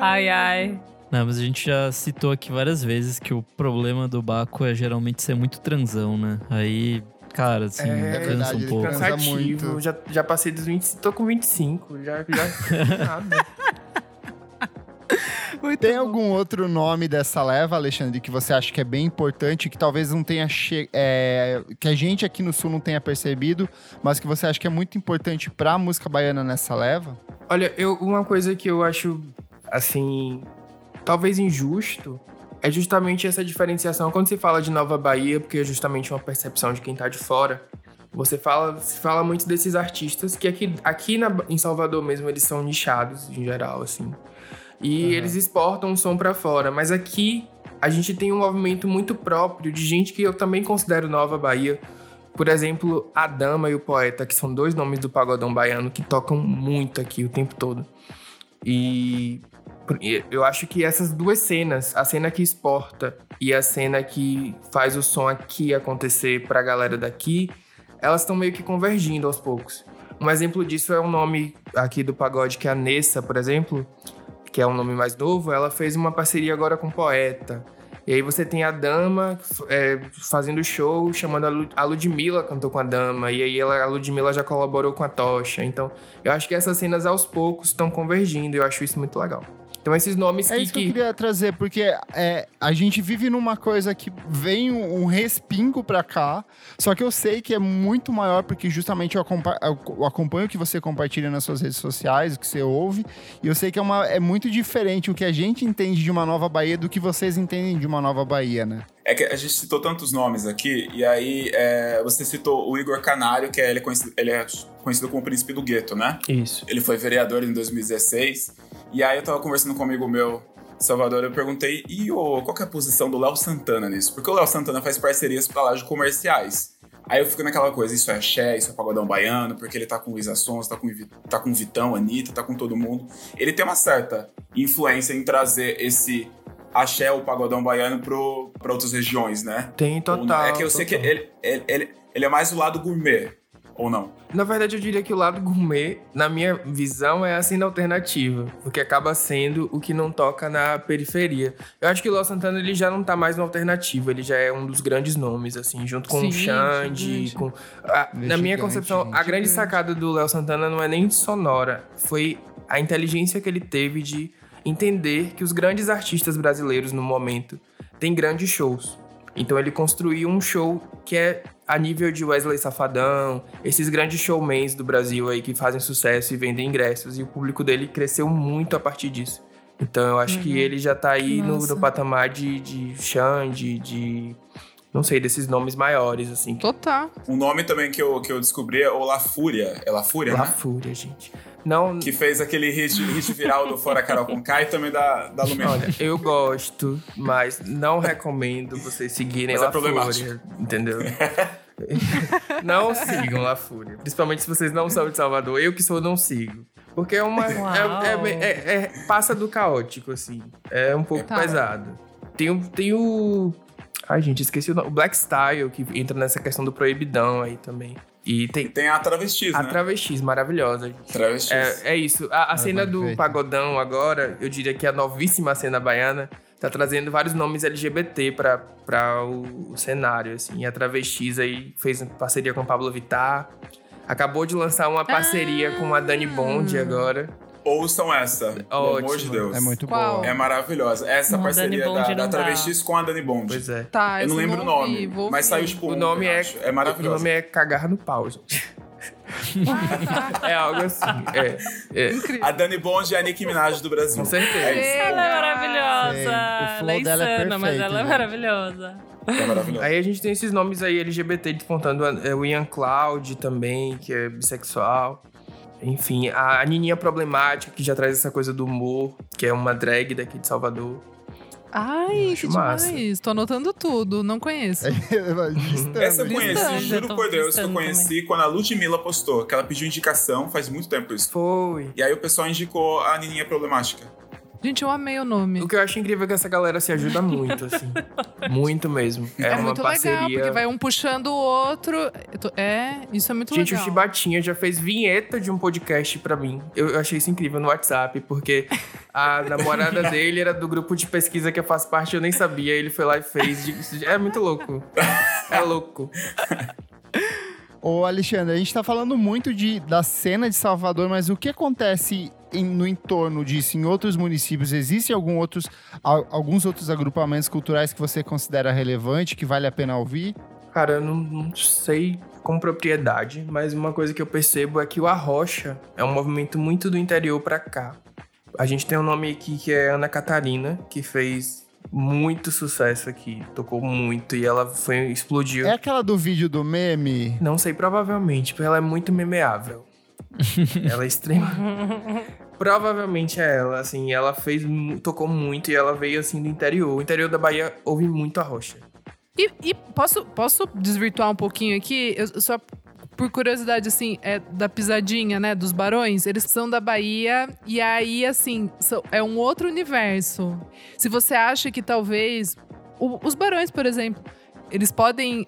Ai, ai. Não, mas a gente já citou aqui várias vezes que o problema do Baco é geralmente ser muito transão, né? Aí, cara, assim, É cansa verdade, um pouco. cansa. Cansativo. muito. Já, já passei dos 20, tô com 25, já, já nada. Muito Tem bom. algum outro nome dessa leva, Alexandre, que você acha que é bem importante, que talvez não tenha che é, que a gente aqui no sul não tenha percebido, mas que você acha que é muito importante pra música baiana nessa leva? Olha, eu, uma coisa que eu acho, assim, talvez injusto, é justamente essa diferenciação. Quando se fala de Nova Bahia, porque é justamente uma percepção de quem tá de fora, você fala, se fala muito desses artistas que aqui, aqui na- em Salvador mesmo eles são nichados, em geral, assim. E eles exportam o som pra fora, mas aqui a gente tem um movimento muito próprio de gente que eu também considero Nova Bahia. Por exemplo, a Dama e o Poeta, que são dois nomes do pagodão baiano que tocam muito aqui o tempo todo. E eu acho que essas duas cenas, a cena que exporta e a cena que faz o som aqui acontecer pra galera daqui, elas estão meio que convergindo aos poucos. Um exemplo disso é um nome aqui do pagode que é a Nessa, por exemplo, que é um nome mais novo, ela fez uma parceria agora com Poeta. E aí você tem a Dama é, fazendo show, chamando a, Lu, a Ludmilla cantou com a Dama. E aí ela, a Ludmilla já colaborou com a Tocha. Então, eu acho que essas cenas aos poucos estão convergindo. E eu acho isso muito legal. Então, esses nomes É que... isso que eu que- queria trazer, porque é, a gente vive numa coisa que vem um, um respingo pra cá, só que eu sei que é muito maior, porque justamente eu, acompa- eu acompanho o que você compartilha nas suas redes sociais, o que você ouve, e eu sei que é, uma, é muito diferente o que a gente entende de uma nova Bahia do que vocês entendem de uma nova Bahia, né? É que a gente citou tantos nomes aqui, e aí é, você citou o Igor Canário, que é, ele, é conhecido, ele é conhecido como o príncipe do gueto, né? Isso. Ele foi vereador em 2016. E aí eu tava conversando com um amigo meu, Salvador, eu perguntei, e o, qual que é a posição do Léo Santana nisso? Porque o Léo Santana faz parcerias pra lá de comerciais. Aí eu fico naquela coisa, isso é axé, isso é pagodão baiano, porque ele tá com Luísa Sons, tá com, tá com Vitão, Anitta, tá com todo mundo. Ele tem uma certa influência em trazer esse axé, o pagodão baiano, pro, pra outras regiões, né? Tem Ou total. é que eu sei que total. ele, ele, ele, ele é mais o lado gourmet, ou não? Na verdade, eu diria que o lado gourmet, na minha visão, é a cena alternativa. Porque acaba sendo o que não toca na periferia. Eu acho que o Léo Santana ele já não tá mais no alternativo. Ele já é um dos grandes nomes, assim, junto com Sim, o Xande. gigante. Com... a- na minha Gigante, concepção, a gigante. grande sacada do Léo Santana não é nem sonora. Foi a inteligência que ele teve de entender que os grandes artistas brasileiros no momento têm grandes shows. Então ele construiu um show que é a nível de Wesley Safadão, esses grandes showmans do Brasil aí que fazem sucesso e vendem ingressos, e o público dele cresceu muito a partir disso. Então eu acho que ele já tá aí no, no patamar de, de Xande, de. Não sei, desses nomes maiores, assim. Total. Um nome também que eu, que eu descobri é o La Fúria. É La Fúria, La né? Fúria, gente. Não. Que fez aquele hit, hit viral do Fora Carol com Kai e também da, da Lumena. Olha, eu gosto, mas não recomendo vocês seguirem Mas é La problemático. Fúria, entendeu? não sigam La Fúria. Principalmente se vocês não são de Salvador. Eu que sou, não sigo. Porque é uma. É, é- é- é- passa do caótico, assim. É um pouco Tá. pesado. Tem, o- tem o. Ai, gente, esqueci o nome. O Black Style, que entra nessa questão do proibidão aí também. E E tem tem a travestis, a né? travestis, maravilhosa. Travestis. É, é isso. A, a cena do pagodão agora, eu diria que a novíssima cena baiana tá trazendo vários nomes LGBT pra, pra o, o cenário, assim. E a Travestis aí fez parceria com o Pablo Vittar. Acabou de lançar uma parceria com a Dani Bond agora. Ouçam essa, pelo amor de. Deus. É muito Qual? boa. É maravilhosa. Essa Não, parceria Dani Bond da, da não dá. Travestis com a Dani Bond. Pois é. Tá, Eu não lembro o nome, vou mas ouvir. saiu tipo O nome é. É o maravilhoso. nome é Cagar no Pau, gente. é algo assim. É, é. Incrível. A Dani Bond é a Nicki Minaj do Brasil. Com certeza. Ela é maravilhosa. Sei. O flow ela é dela é insana, mas perfeito, ela é gente. maravilhosa. É maravilhoso. Aí a gente tem esses nomes aí LGBT despontando. é, O Ian Cloud também, que é bissexual. Enfim, a Nininha Problemática, que já traz essa coisa do humor, que é uma drag daqui de Salvador. Ai, Acho que massa. demais. Tô anotando tudo, não conheço. Essa eu conheci, juro por Deus, que eu conheci quando a Ludmilla postou, que ela pediu indicação, faz muito tempo isso. Foi. E aí o pessoal indicou a Nininha Problemática. Gente, eu amei o nome. O que eu acho incrível é que essa galera se ajuda muito, assim. muito mesmo. É, É, uma muito parceria. legal, porque vai um puxando o outro. É, isso é muito Gente, o legal. Chibatinha já fez vinheta de um podcast pra mim. Eu, eu achei isso incrível no WhatsApp, porque a namorada dele era do grupo de pesquisa que eu faço parte, eu nem sabia. Ele foi lá e fez. Isso É muito louco. É louco. Ô, Alexandre, a gente tá falando muito de, da cena de Salvador, mas o que acontece em- no entorno disso em outros municípios? Existem algum outros, al- alguns outros agrupamentos culturais que você considera relevante, que vale a pena ouvir? Cara, eu não, não sei com propriedade, mas uma coisa que eu percebo é que o Arrocha é um movimento muito do interior pra cá. A gente tem um nome aqui que é Ana Catarina, que fez muito sucesso aqui, tocou muito e ela foi explodiu. É aquela do vídeo do meme? Não sei, provavelmente, porque ela é muito memeável. ela é extrema. provavelmente é ela, assim, ela fez, tocou muito e ela veio assim do interior. O interior da Bahia ouve muito a rocha. E, e posso, posso desvirtuar um pouquinho aqui? Eu, só por curiosidade, assim, é da pisadinha, né? Dos barões. Eles são da Bahia. E aí, assim, são- é um outro universo. Se você acha que talvez. o- os barões, por exemplo, eles podem.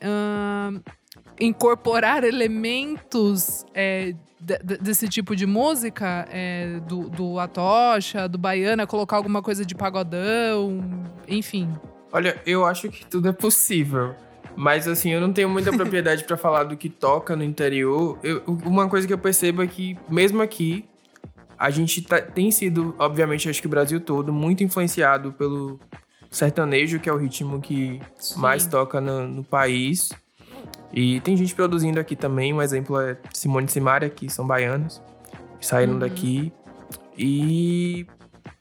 Incorporar elementos é, de- de- desse tipo de música, é, do, do Atocha, do Baiana, colocar alguma coisa de pagodão, enfim. Olha, eu acho que tudo é possível. Mas assim, eu não tenho muita propriedade pra falar do que toca no interior. Eu- uma coisa que eu percebo é que, mesmo aqui, a gente tá- tem sido, obviamente, acho que o Brasil todo, muito influenciado pelo sertanejo, que é o ritmo que mais toca no, no país. E tem gente produzindo aqui também. Um exemplo é Simone e Simaria, que são baianos. Saíram daqui. E.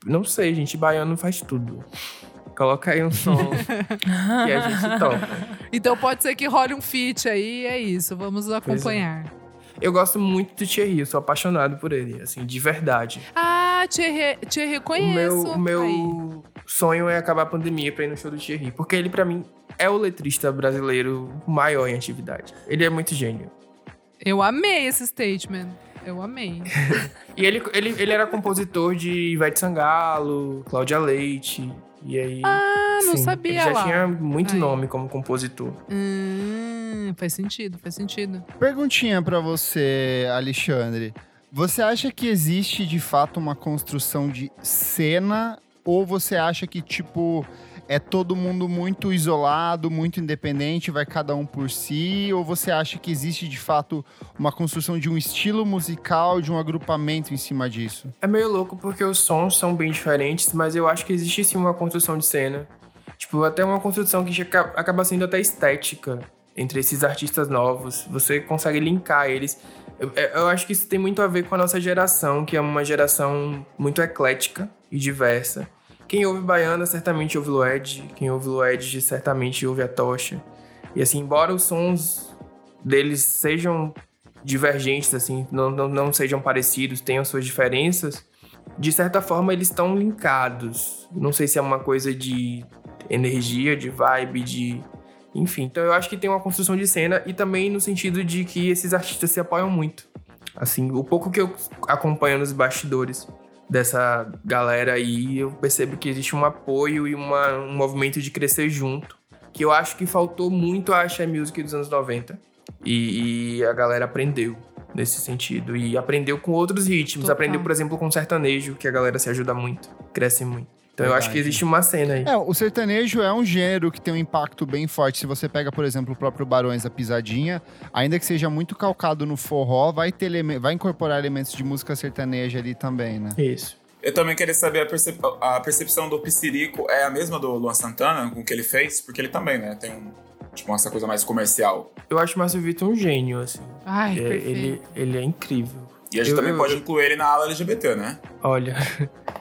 Não sei, gente. Baiano faz tudo. Coloca aí um som que a gente toca. Então pode ser que role um feat aí, é isso. Vamos acompanhar. Eu gosto muito do Thierry, eu sou apaixonado por ele, assim, de verdade. Ah, te, re, te O meu, o meu sonho é acabar a pandemia pra ir no show do Thierry. Porque ele, pra mim, é o letrista brasileiro maior em atividade. Ele é muito gênio. Eu amei esse statement. Eu amei. E ele, ele, ele era compositor de Ivete Sangalo, Cláudia Leite. E aí. Ah, não sim, sabia Ele já lá. tinha muito Aí. nome como compositor. Hum, faz sentido, faz sentido. Perguntinha pra você, Alexandre. Você acha que existe de fato uma construção de cena ou você acha que tipo é todo mundo muito isolado, muito independente, vai cada um por si, ou você acha que existe de fato uma construção de um estilo musical, de um agrupamento em cima disso? É meio louco porque os sons são bem diferentes, mas eu acho que existe sim uma construção de cena. Tipo, até uma construção que aca- acaba sendo até estética entre esses artistas novos. Você consegue linkar eles. Eu, eu acho que isso tem muito a ver com a nossa geração, que é uma geração muito eclética e diversa. Quem ouve Baiana certamente ouve Lued, quem ouve Lued certamente ouve a Tocha. E assim, embora os sons deles sejam divergentes, assim, não, não, não sejam parecidos, tenham suas diferenças, de certa forma eles estão linkados. Não sei se é uma coisa de energia, de vibe, de Enfim, então eu acho que tem uma construção de cena e também no sentido de que esses artistas se apoiam muito. Assim, o pouco que eu acompanho nos bastidores dessa galera aí, eu percebo que existe um apoio e uma, um movimento de crescer junto. Que eu acho que faltou muito a Axé Music dos anos 90. E, e a galera aprendeu nesse sentido. E aprendeu com outros ritmos. Total. Aprendeu, por exemplo, com sertanejo, que a galera se ajuda muito, cresce muito. Então eu acho que Verdade. existe uma cena aí. É, o sertanejo é um gênero que tem um impacto bem forte. Se você pega, por exemplo, o próprio Barões da Pisadinha, ainda que seja muito calcado no forró, vai, ter eleme- vai incorporar elementos de música sertaneja ali também, né? Isso. Eu também queria saber a, percep- a percepção do Psirico é a mesma do Luan Santana, com o que ele fez? Porque ele também, né? Tem um, tipo, essa coisa mais comercial. Eu acho o Márcio Vitor um gênio, assim. Ai, É, perfeito. ele, ele é incrível. E a gente Eu- também eu- pode incluir ele na ala LGBT, né? Olha,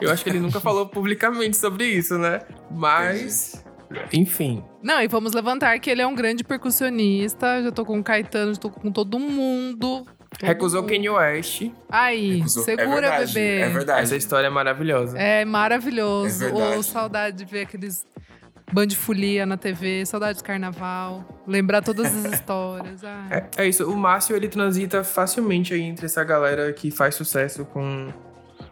eu acho que ele nunca falou publicamente sobre isso, né? Mas, enfim. Não, e vamos levantar que ele é um grande percussionista. Já tô com o Caetano, já tô com todo mundo. Todo Recusou. Kanye West. Aí, Recusou- segura, é verdade, bebê. É verdade. Essa história é maravilhosa. É maravilhoso. É verdade. Ô, saudade de ver aqueles band de folia na TV, saudade de carnaval. Lembrar todas as histórias. É, é isso, o Márcio ele transita facilmente aí entre essa galera que faz sucesso com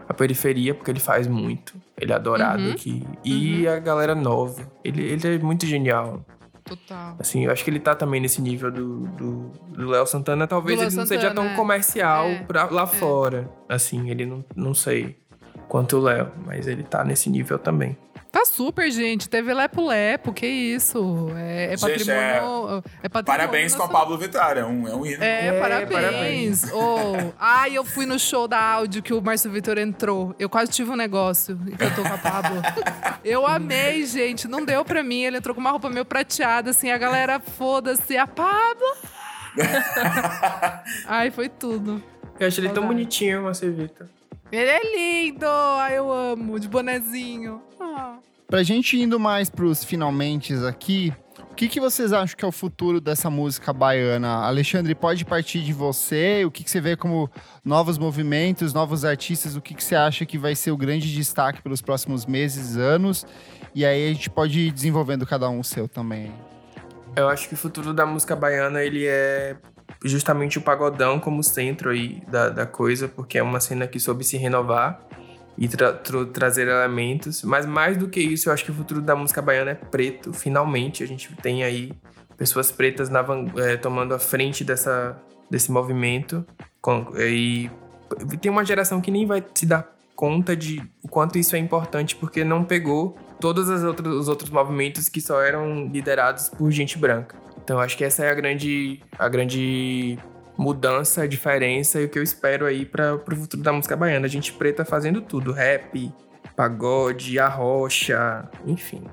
a periferia, porque ele faz muito. Ele é adorado Uhum. aqui. E a galera nova. Ele, ele é muito genial. Total. Assim, eu acho que ele tá também nesse nível do do do Léo Santana. Talvez Do ele não seja tão é. comercial É, pra, lá fora. Assim, ele não, não sei quanto o Léo, mas ele tá nesse nível também. Tá super, gente. Teve Lepo Lepo, que isso? É, é Gente, patrimônio. É, patrimônio Parabéns com a. Pablo Vittar, é um, é um hino. É, É, parabéns. Oh, ai, eu fui no show da áudio que o Márcio Vitor entrou. Eu quase tive um negócio e cantou com a Pablo. Eu amei, gente. Não deu pra mim. Ele entrou com uma roupa meio prateada, assim. A galera, foda-se, a Pablo. ai, foi tudo. Eu acho ele tão bonitinho, Márcio Vitor. Ele é lindo. Ai, eu amo. De bonezinho. Ah. Pra gente indo mais pros finalmente aqui, o que, que vocês acham que é o futuro dessa música baiana? Alexandre, pode partir de você. O que, que você vê como novos movimentos, novos artistas? O que, que você acha que vai ser o grande destaque pelos próximos meses, anos? E aí a gente pode ir desenvolvendo cada um o seu também. Eu acho que o futuro da música baiana, ele é justamente o pagodão como centro aí da, da coisa, porque é uma cena que soube se renovar e tra- tro- trazer elementos. Mas mais do que isso, eu acho que o futuro da música baiana é preto. Finalmente, a gente tem aí pessoas pretas na eh, tomando a frente dessa, desse movimento. Com- e tem uma geração que nem vai se dar conta de o quanto isso é importante, porque não pegou todos os outros movimentos que só eram liderados por gente branca. Então eu acho que essa é a grande, a grande mudança, a diferença e o que eu espero aí para o futuro da música baiana. Gente preta fazendo tudo, rap, pagode, arrocha, enfim.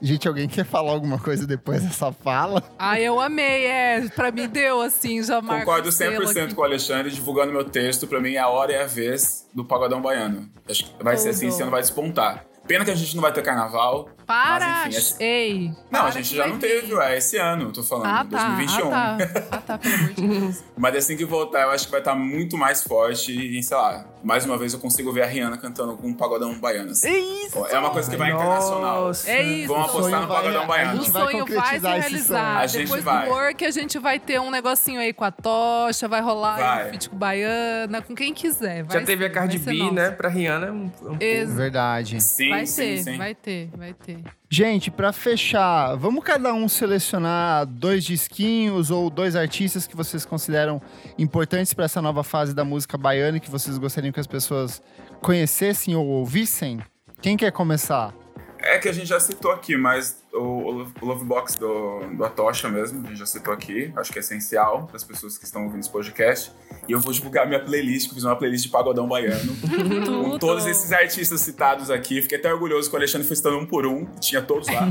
Gente, alguém quer falar alguma coisa depois dessa fala? Ai, eu amei. É, pra mim deu, assim, já marca Concordo o selo 100% aqui. com o Alexandre, divulgando meu texto. Pra mim, é a hora e a vez do Pagodão Baiano. Acho que vai ser assim, esse ano vai despontar. Pena que a gente não vai ter carnaval. Para! Mas, enfim, esse- Ei! Não, para a gente já vai não vir. teve, ué, esse ano, tô falando, Ah, tá. 2021. Ah, tá. Ah, tá, pelo amor de Deus. Mas assim que voltar, eu acho que vai estar muito mais forte e, sei lá, mais uma vez eu consigo ver a Rihanna cantando com um pagodão baiano. assim. isso! É uma coisa que vai internacional. Nossa. É isso. Vamos apostar Sonho no vai- pagodão a baiano. O gente vai sonho vai se realizar. A gente Depois vai. do work, a gente vai ter um negocinho aí com a tocha, vai rolar Vai. um feat com baiana, com quem quiser. Vai Já teve a ser, Cardi vai ser B, né? Pra Rihanna, um, um Verdade. Sim, vai sim, ter, sim. vai ter, vai ter. Gente, pra fechar, vamos cada um selecionar dois disquinhos ou dois artistas que vocês consideram importantes pra essa nova fase da música baiana e que vocês gostariam que as pessoas conhecessem ou ouvissem? Quem quer começar? É que a gente já citou aqui, mas o, o Lovebox do, do Atocha mesmo, a gente já citou aqui. Acho que é essencial para as pessoas que estão ouvindo esse podcast. E eu vou divulgar minha playlist, que eu fiz uma playlist de pagodão baiano. com todos esses artistas citados aqui. Fiquei até orgulhoso que o Alexandre foi citando um por um. Tinha todos lá.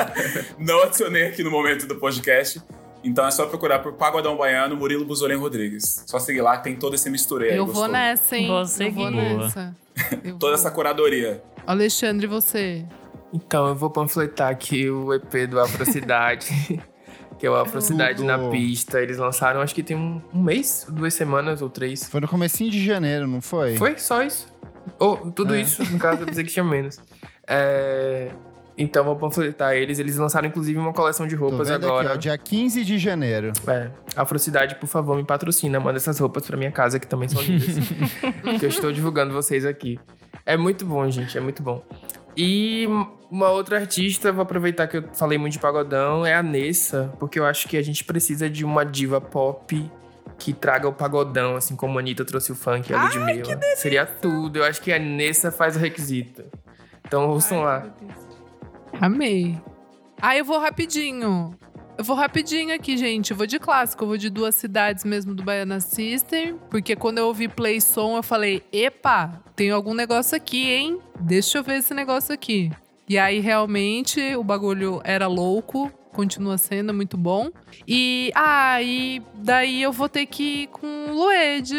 Não adicionei aqui no momento do podcast. Então é só procurar por Pagodão Baiano, Murilo Buzolin Rodrigues. Só seguir lá que tem todo esse mistureio aí eu vou nessa, hein? Vou eu vou seguir. Boa. nessa. Eu Toda vou. essa curadoria. Alexandre, você? Então, eu vou panfletar aqui o EP do Afrocidade, que é o Afrocidade Tudo. na pista. Eles lançaram, acho que tem um, um mês, duas semanas ou três. Foi no comecinho de janeiro, não foi? Foi só isso. Ou tudo É. isso, no caso, eu pensei que tinha menos. É, Então vou panfletar eles. Eles lançaram inclusive uma coleção de roupas agora. aqui, ó, dia 15 de janeiro. É, Afrocidade, por favor, me patrocina. Manda essas roupas pra minha casa, que também são lindas. que eu estou divulgando vocês aqui. É muito bom, gente, é muito bom. E uma outra artista, vou aproveitar que eu falei muito de pagodão, é a Nessa, porque eu acho que a gente precisa de uma diva pop que traga o pagodão, assim como a Anitta trouxe o funk a Ludmilla. Seria tudo. Eu acho que a Nessa faz o requisito. Então ouçam lá. Amei. Ah, eu vou rapidinho. Eu vou rapidinho aqui, gente. Eu vou de clássico. Eu vou de duas cidades mesmo do Baiana System. Porque quando eu ouvi Play Som, eu falei: epa, tem algum negócio aqui, hein? Deixa eu ver esse negócio aqui. E aí, realmente, o bagulho era louco. Continua sendo muito bom. E, ah, e daí eu vou ter que ir com Lued,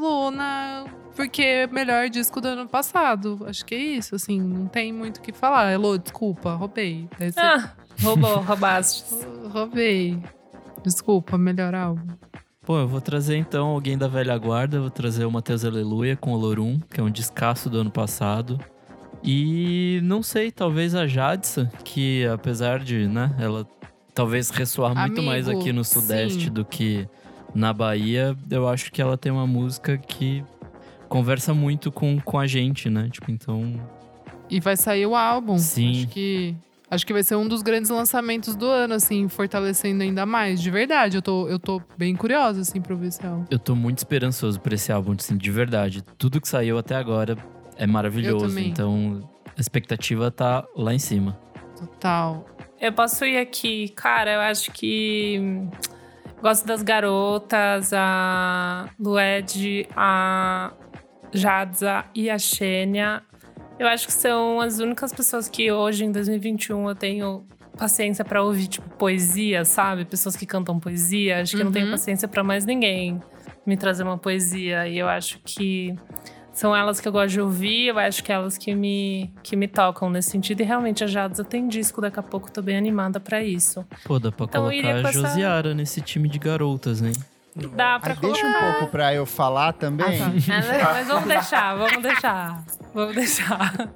Luna, porque é melhor disco do ano passado. Acho que é isso, assim, não tem muito o que falar. Elô, desculpa, roubei. Ah, roubou, roubaste. Roubei. Desculpa, melhor álbum. Pô, eu vou trazer então alguém da velha guarda, vou trazer o Matheus Aleluia com o Lorum, que é um descasso do ano passado. E não sei, talvez a Jadsa, que apesar de, né, ela talvez ressoar muito Amigo, mais aqui no Sudeste sim. do que na Bahia, eu acho que ela tem uma música que conversa muito com, com a gente, né? Tipo, então. E vai sair o álbum. Sim. Acho que, acho que vai ser um dos grandes lançamentos do ano, assim, fortalecendo ainda mais. De verdade, eu tô, eu tô bem curiosa, assim, pra ouvir esse álbum. Eu tô muito esperançoso por esse álbum, assim, de verdade. Tudo que saiu até agora é maravilhoso. Então, a expectativa tá lá em cima. Total. Eu posso ir aqui, cara, eu acho que gosto das garotas, a Lued, a Jadza e a Xênia. Eu acho que são as únicas pessoas que hoje, em 2021, eu tenho paciência pra ouvir, tipo, poesia, sabe? Pessoas que cantam poesia. Acho que eu não tenho Uhum. paciência pra mais ninguém me trazer uma poesia. E eu acho que são elas que eu gosto de ouvir, eu acho que elas que me, que me tocam nesse sentido. E realmente a Jadza tem disco, daqui a pouco tô bem animada pra isso. Pô, dá pra Então, colocar a com essa- Josiara nesse time de garotas, hein? Dá pra Aí deixa um pouco pra eu falar também. Ah, tá. É, Mas vamos deixar, vamos deixar. Vamos deixar.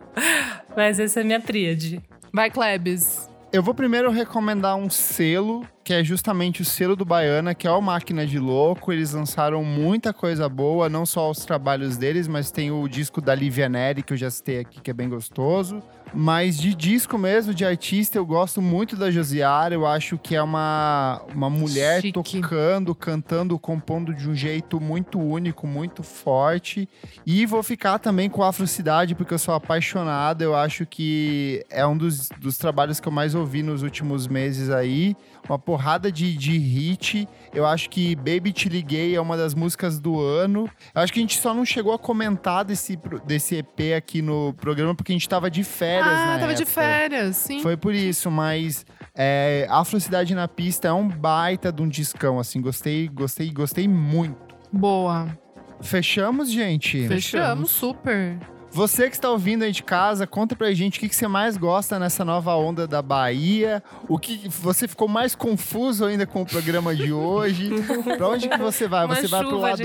Mas essa é a minha tríade. Vai, Klebs. Eu vou primeiro recomendar um selo, que é justamente o selo do Baiana, que é o Máquina de Louco. Eles lançaram muita coisa boa, não só os trabalhos deles, mas tem o disco da Livia Neri, que eu já citei aqui, que é bem gostoso. Mas de disco mesmo, de artista, eu gosto muito da Josiara. Eu acho que é uma, uma mulher Chique. tocando, cantando, compondo de um jeito muito único, muito forte. E vou ficar também com a Afrocidade, porque eu sou apaixonado. Eu acho que é um dos, dos trabalhos que eu mais ouvi nos últimos meses aí. Uma porrada de, de hit. Eu acho que Baby Te Liguei é uma das músicas do ano. Eu acho que a gente só não chegou a comentar desse, desse EP aqui no programa, porque a gente tava de férias, ah, na tava de época. férias, sim. Foi por isso, mas é, Afrocidade na Pista é um baita de um discão, assim. Gostei, gostei, gostei muito. Boa. Fechamos, gente? Fechamos, super. Você que está ouvindo aí de casa, conta pra gente o que, que você mais gosta nessa nova onda da Bahia. O que você ficou mais confuso ainda com o programa de hoje? pra onde que você vai? Uma Você vai pro lado.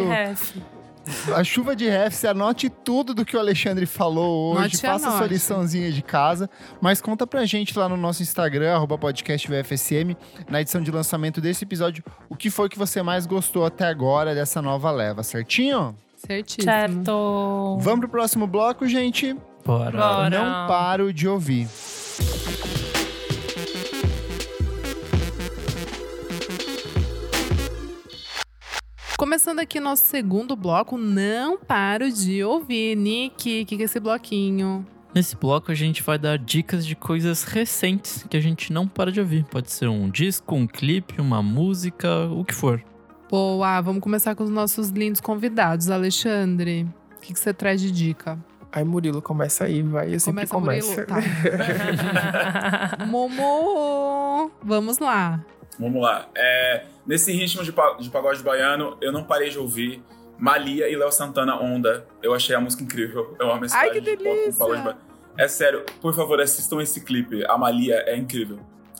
A chuva de ref, você anote tudo do que o Alexandre falou hoje, Anote e faça sua liçãozinha de casa, mas conta pra gente lá no nosso Instagram, arroba podcast VFSM, na edição de lançamento desse episódio, o que foi que você mais gostou até agora dessa nova leva, certinho? Certíssimo. Certo. Vamos pro próximo bloco, gente? Bora. Bora. Não paro de ouvir. Começando aqui nosso segundo bloco, não paro de ouvir. Nick, o que, que é esse bloquinho? Nesse bloco a gente vai dar dicas de coisas recentes que a gente não para de ouvir. Pode ser um disco, um clipe, uma música, o que for. Boa, vamos começar com os nossos lindos convidados. Alexandre, o que, que você traz de dica? Aí Murilo começa aí, vai. Eu sempre Começa, começo. Murilo. Tá. Momo, vamos lá. Vamos lá. É, nesse ritmo de, de pagode baiano, eu não parei de ouvir Malia e Léo Santana Onda. Eu achei a música incrível. Eu amo esse Ai, que delícia! É sério, por favor, assistam esse clipe. A Malia é incrível.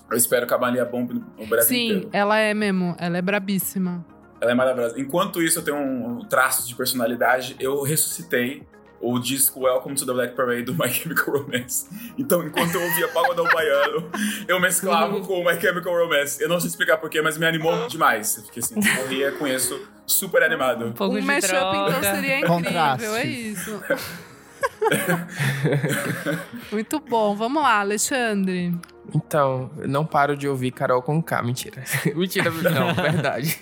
Eu espero que a Malia bombe no Brasil Sim, inteiro. ela é mesmo, ela é brabíssima. Ela é maravilhosa. Enquanto isso, eu tenho um traço de personalidade. Eu ressuscitei o disco Welcome to the Black Parade do My Chemical Romance. Então, enquanto eu ouvia Pagodão Baiano, eu mesclava com o My Chemical Romance. Eu não sei explicar porquê, mas me animou demais. Eu fiquei assim, morria com isso, super animado. Um pouco Um de mashup, droga. então, seria incrível. Contraste. É isso. Muito bom. Vamos lá, Alexandre. Então, eu não paro de ouvir Carol com K. Mentira. Mentira, não, verdade.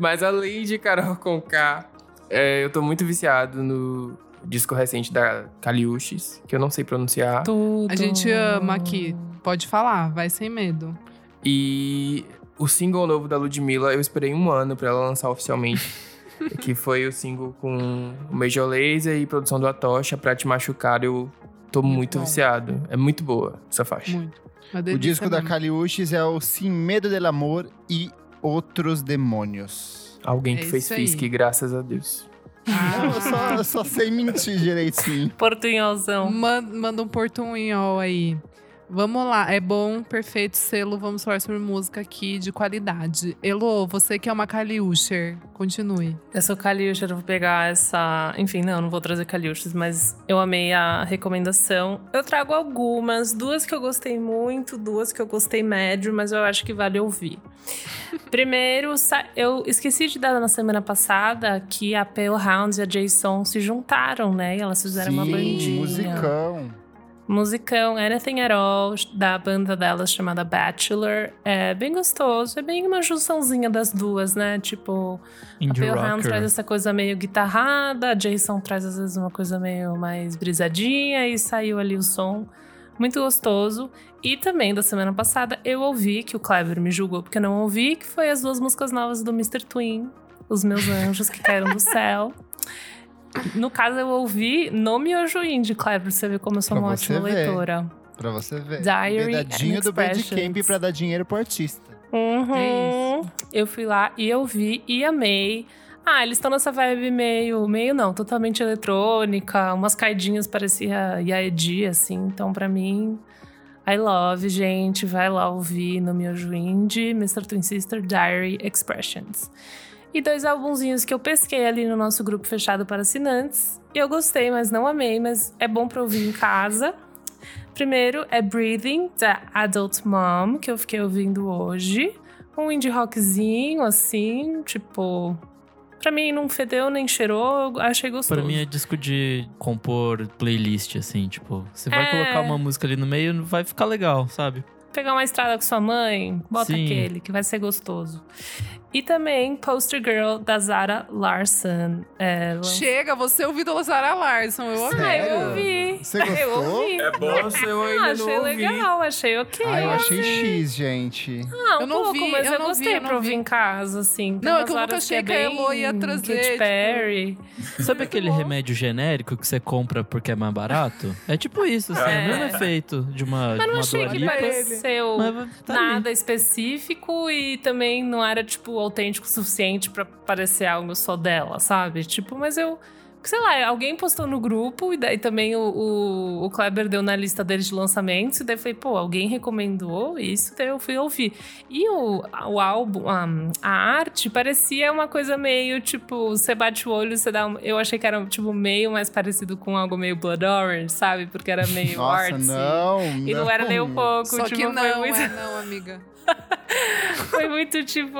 Mas além de Carol com K, é, eu tô muito viciado no disco recente da Kaliushis, que eu não sei pronunciar. Tudo. A gente ama aqui. Pode falar, vai sem medo. E o single novo da Ludmilla, eu esperei um ano pra ela lançar oficialmente. que foi o single com o Major Lazer e produção do Atocha, Pra Te Machucar. Eu tô muito bom. viciado. É muito boa essa faixa. Muito. O disco da. Caliuches é o Sim Medo del Amor e Outros Demônios. Alguém que É fez. Fisk, graças a Deus. Ah, Eu só, eu só sei mentir direitinho. Portunholzão. Man- Manda um portunhol aí. Vamos lá, é bom, perfeito selo. Vamos falar sobre música aqui de qualidade. Elo, você que é uma Kaliusher, continue. Eu sou Kaliush, eu vou pegar essa. Enfim, não, não vou trazer Kaliushs, mas eu amei a recomendação. Eu trago algumas, duas que eu gostei muito, duas que eu gostei médio, mas eu acho que vale ouvir. Primeiro, eu esqueci de dar na semana passada que a Pale Hounds e a Jason se juntaram, né? E elas fizeram uma Sim, bandinha. musicão. Musicão Anything at All, da banda delas chamada Bachelor. É bem gostoso, é bem uma junçãozinha das duas, né? Tipo, a Indie rocker. traz essa coisa meio guitarrada, a Jason traz às vezes uma coisa meio mais brisadinha e saiu ali o som. Muito gostoso. E também da semana passada eu ouvi, que o Kleber me julgou porque eu não ouvi, que foi as duas músicas novas do Mr. Twin, Os Meus Anjos que Caíram do Céu. No caso, eu ouvi no Miojo Indie, Kleber, pra você ver como eu sou Pra uma ótima ver. leitora. Pra você ver. Diary Dedadinho and do Bandcamp pra dar dinheiro pro artista. Uhum. É Eu fui lá e eu vi e amei. Ah, eles estão nessa vibe meio, meio não, totalmente eletrônica, umas caidinhas parecia Yaedi, assim. Então, pra mim, I love, gente. Vai lá ouvir no Miojo Indie, Mr. Twin Sister, Diary Expressions. E dois álbumzinhos que eu pesquei ali no nosso grupo fechado para assinantes. Eu gostei, mas não amei, mas é bom pra ouvir em casa. Primeiro é Breathing, da Adult Mom, que eu fiquei ouvindo hoje. Um indie rockzinho, assim, tipo. Pra mim não fedeu nem cheirou, eu achei gostoso. Pra mim é disco de compor playlist, assim, tipo, você vai É. colocar uma música ali no meio, vai ficar legal, sabe? Pegar uma estrada com sua mãe, bota Sim. aquele, que vai ser gostoso. E também Poster Girl, da Zara Larson. É, Chega, você ouviu da Zara Larson, eu amei. Ah, eu ouvi. Você Eu gostou? ouvi. É bom. Eu ainda Ah, não achei ouvi. legal, achei ok. Ah, eu achei X, gente. Ah, um Eu não pouco, vi, mas eu eu, não vi, gostei eu não pra ouvir vi. em casa, assim. Não, é que eu nunca achei é que a Elo ia trazer, Katy tipo- Perry. Sabe aquele remédio genérico que você compra porque é mais barato? É tipo isso, assim, é o mesmo É. efeito de uma, Mas de não uma achei que pareceu tá ali. nada específico e também não era, tipo, autêntico o suficiente pra parecer algo só dela, sabe? Tipo, mas eu. Sei lá, alguém postou no grupo e daí também o, o, o Kleber deu na lista deles de lançamentos e daí falei, pô, alguém recomendou isso, daí eu fui ouvir. E o, o álbum, a, a arte parecia uma coisa meio, tipo, você bate o olho, você dá um, Eu achei que era, tipo, meio mais parecido com algo meio Blood Orange, sabe? Porque era meio Nossa, artsy. não. E não era nem um pouco, Só tipo, que foi não, muito, é não, amiga. Foi muito tipo,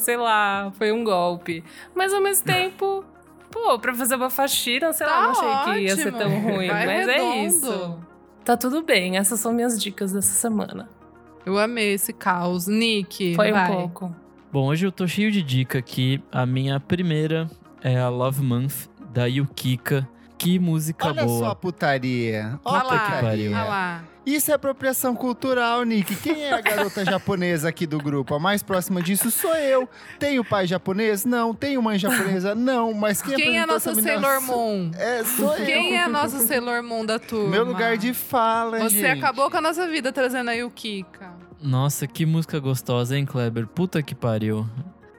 sei lá, foi um golpe. Mas ao mesmo tempo, pô, pra fazer uma faxina, sei lá, Tá não achei que ia ser ótimo. tão ruim. Vai mas é redondo. isso. Tá tudo bem, essas são minhas dicas dessa semana. Eu amei esse caos. Nick, Foi vai. um pouco. Bom, hoje eu tô cheio de dica aqui. A minha primeira é a Love Month, da Yukika. Que música Olha boa. só a putaria. Olha Olha lá, que pariu. olha lá. Isso é apropriação cultural, Nick. Quem é a garota japonesa aqui do grupo? A mais próxima disso sou eu. Tenho pai japonês? Não. Tenho mãe japonesa? Não. Mas quem, Quem é a apresentou nossa essa menina- Sailor Moon? É, sou eu. Quem é a nossa Sailor Moon da turma? Meu lugar de fala, Você gente. acabou com a nossa vida trazendo a Yukika. Nossa, que música gostosa, hein, Kleber? Puta que pariu.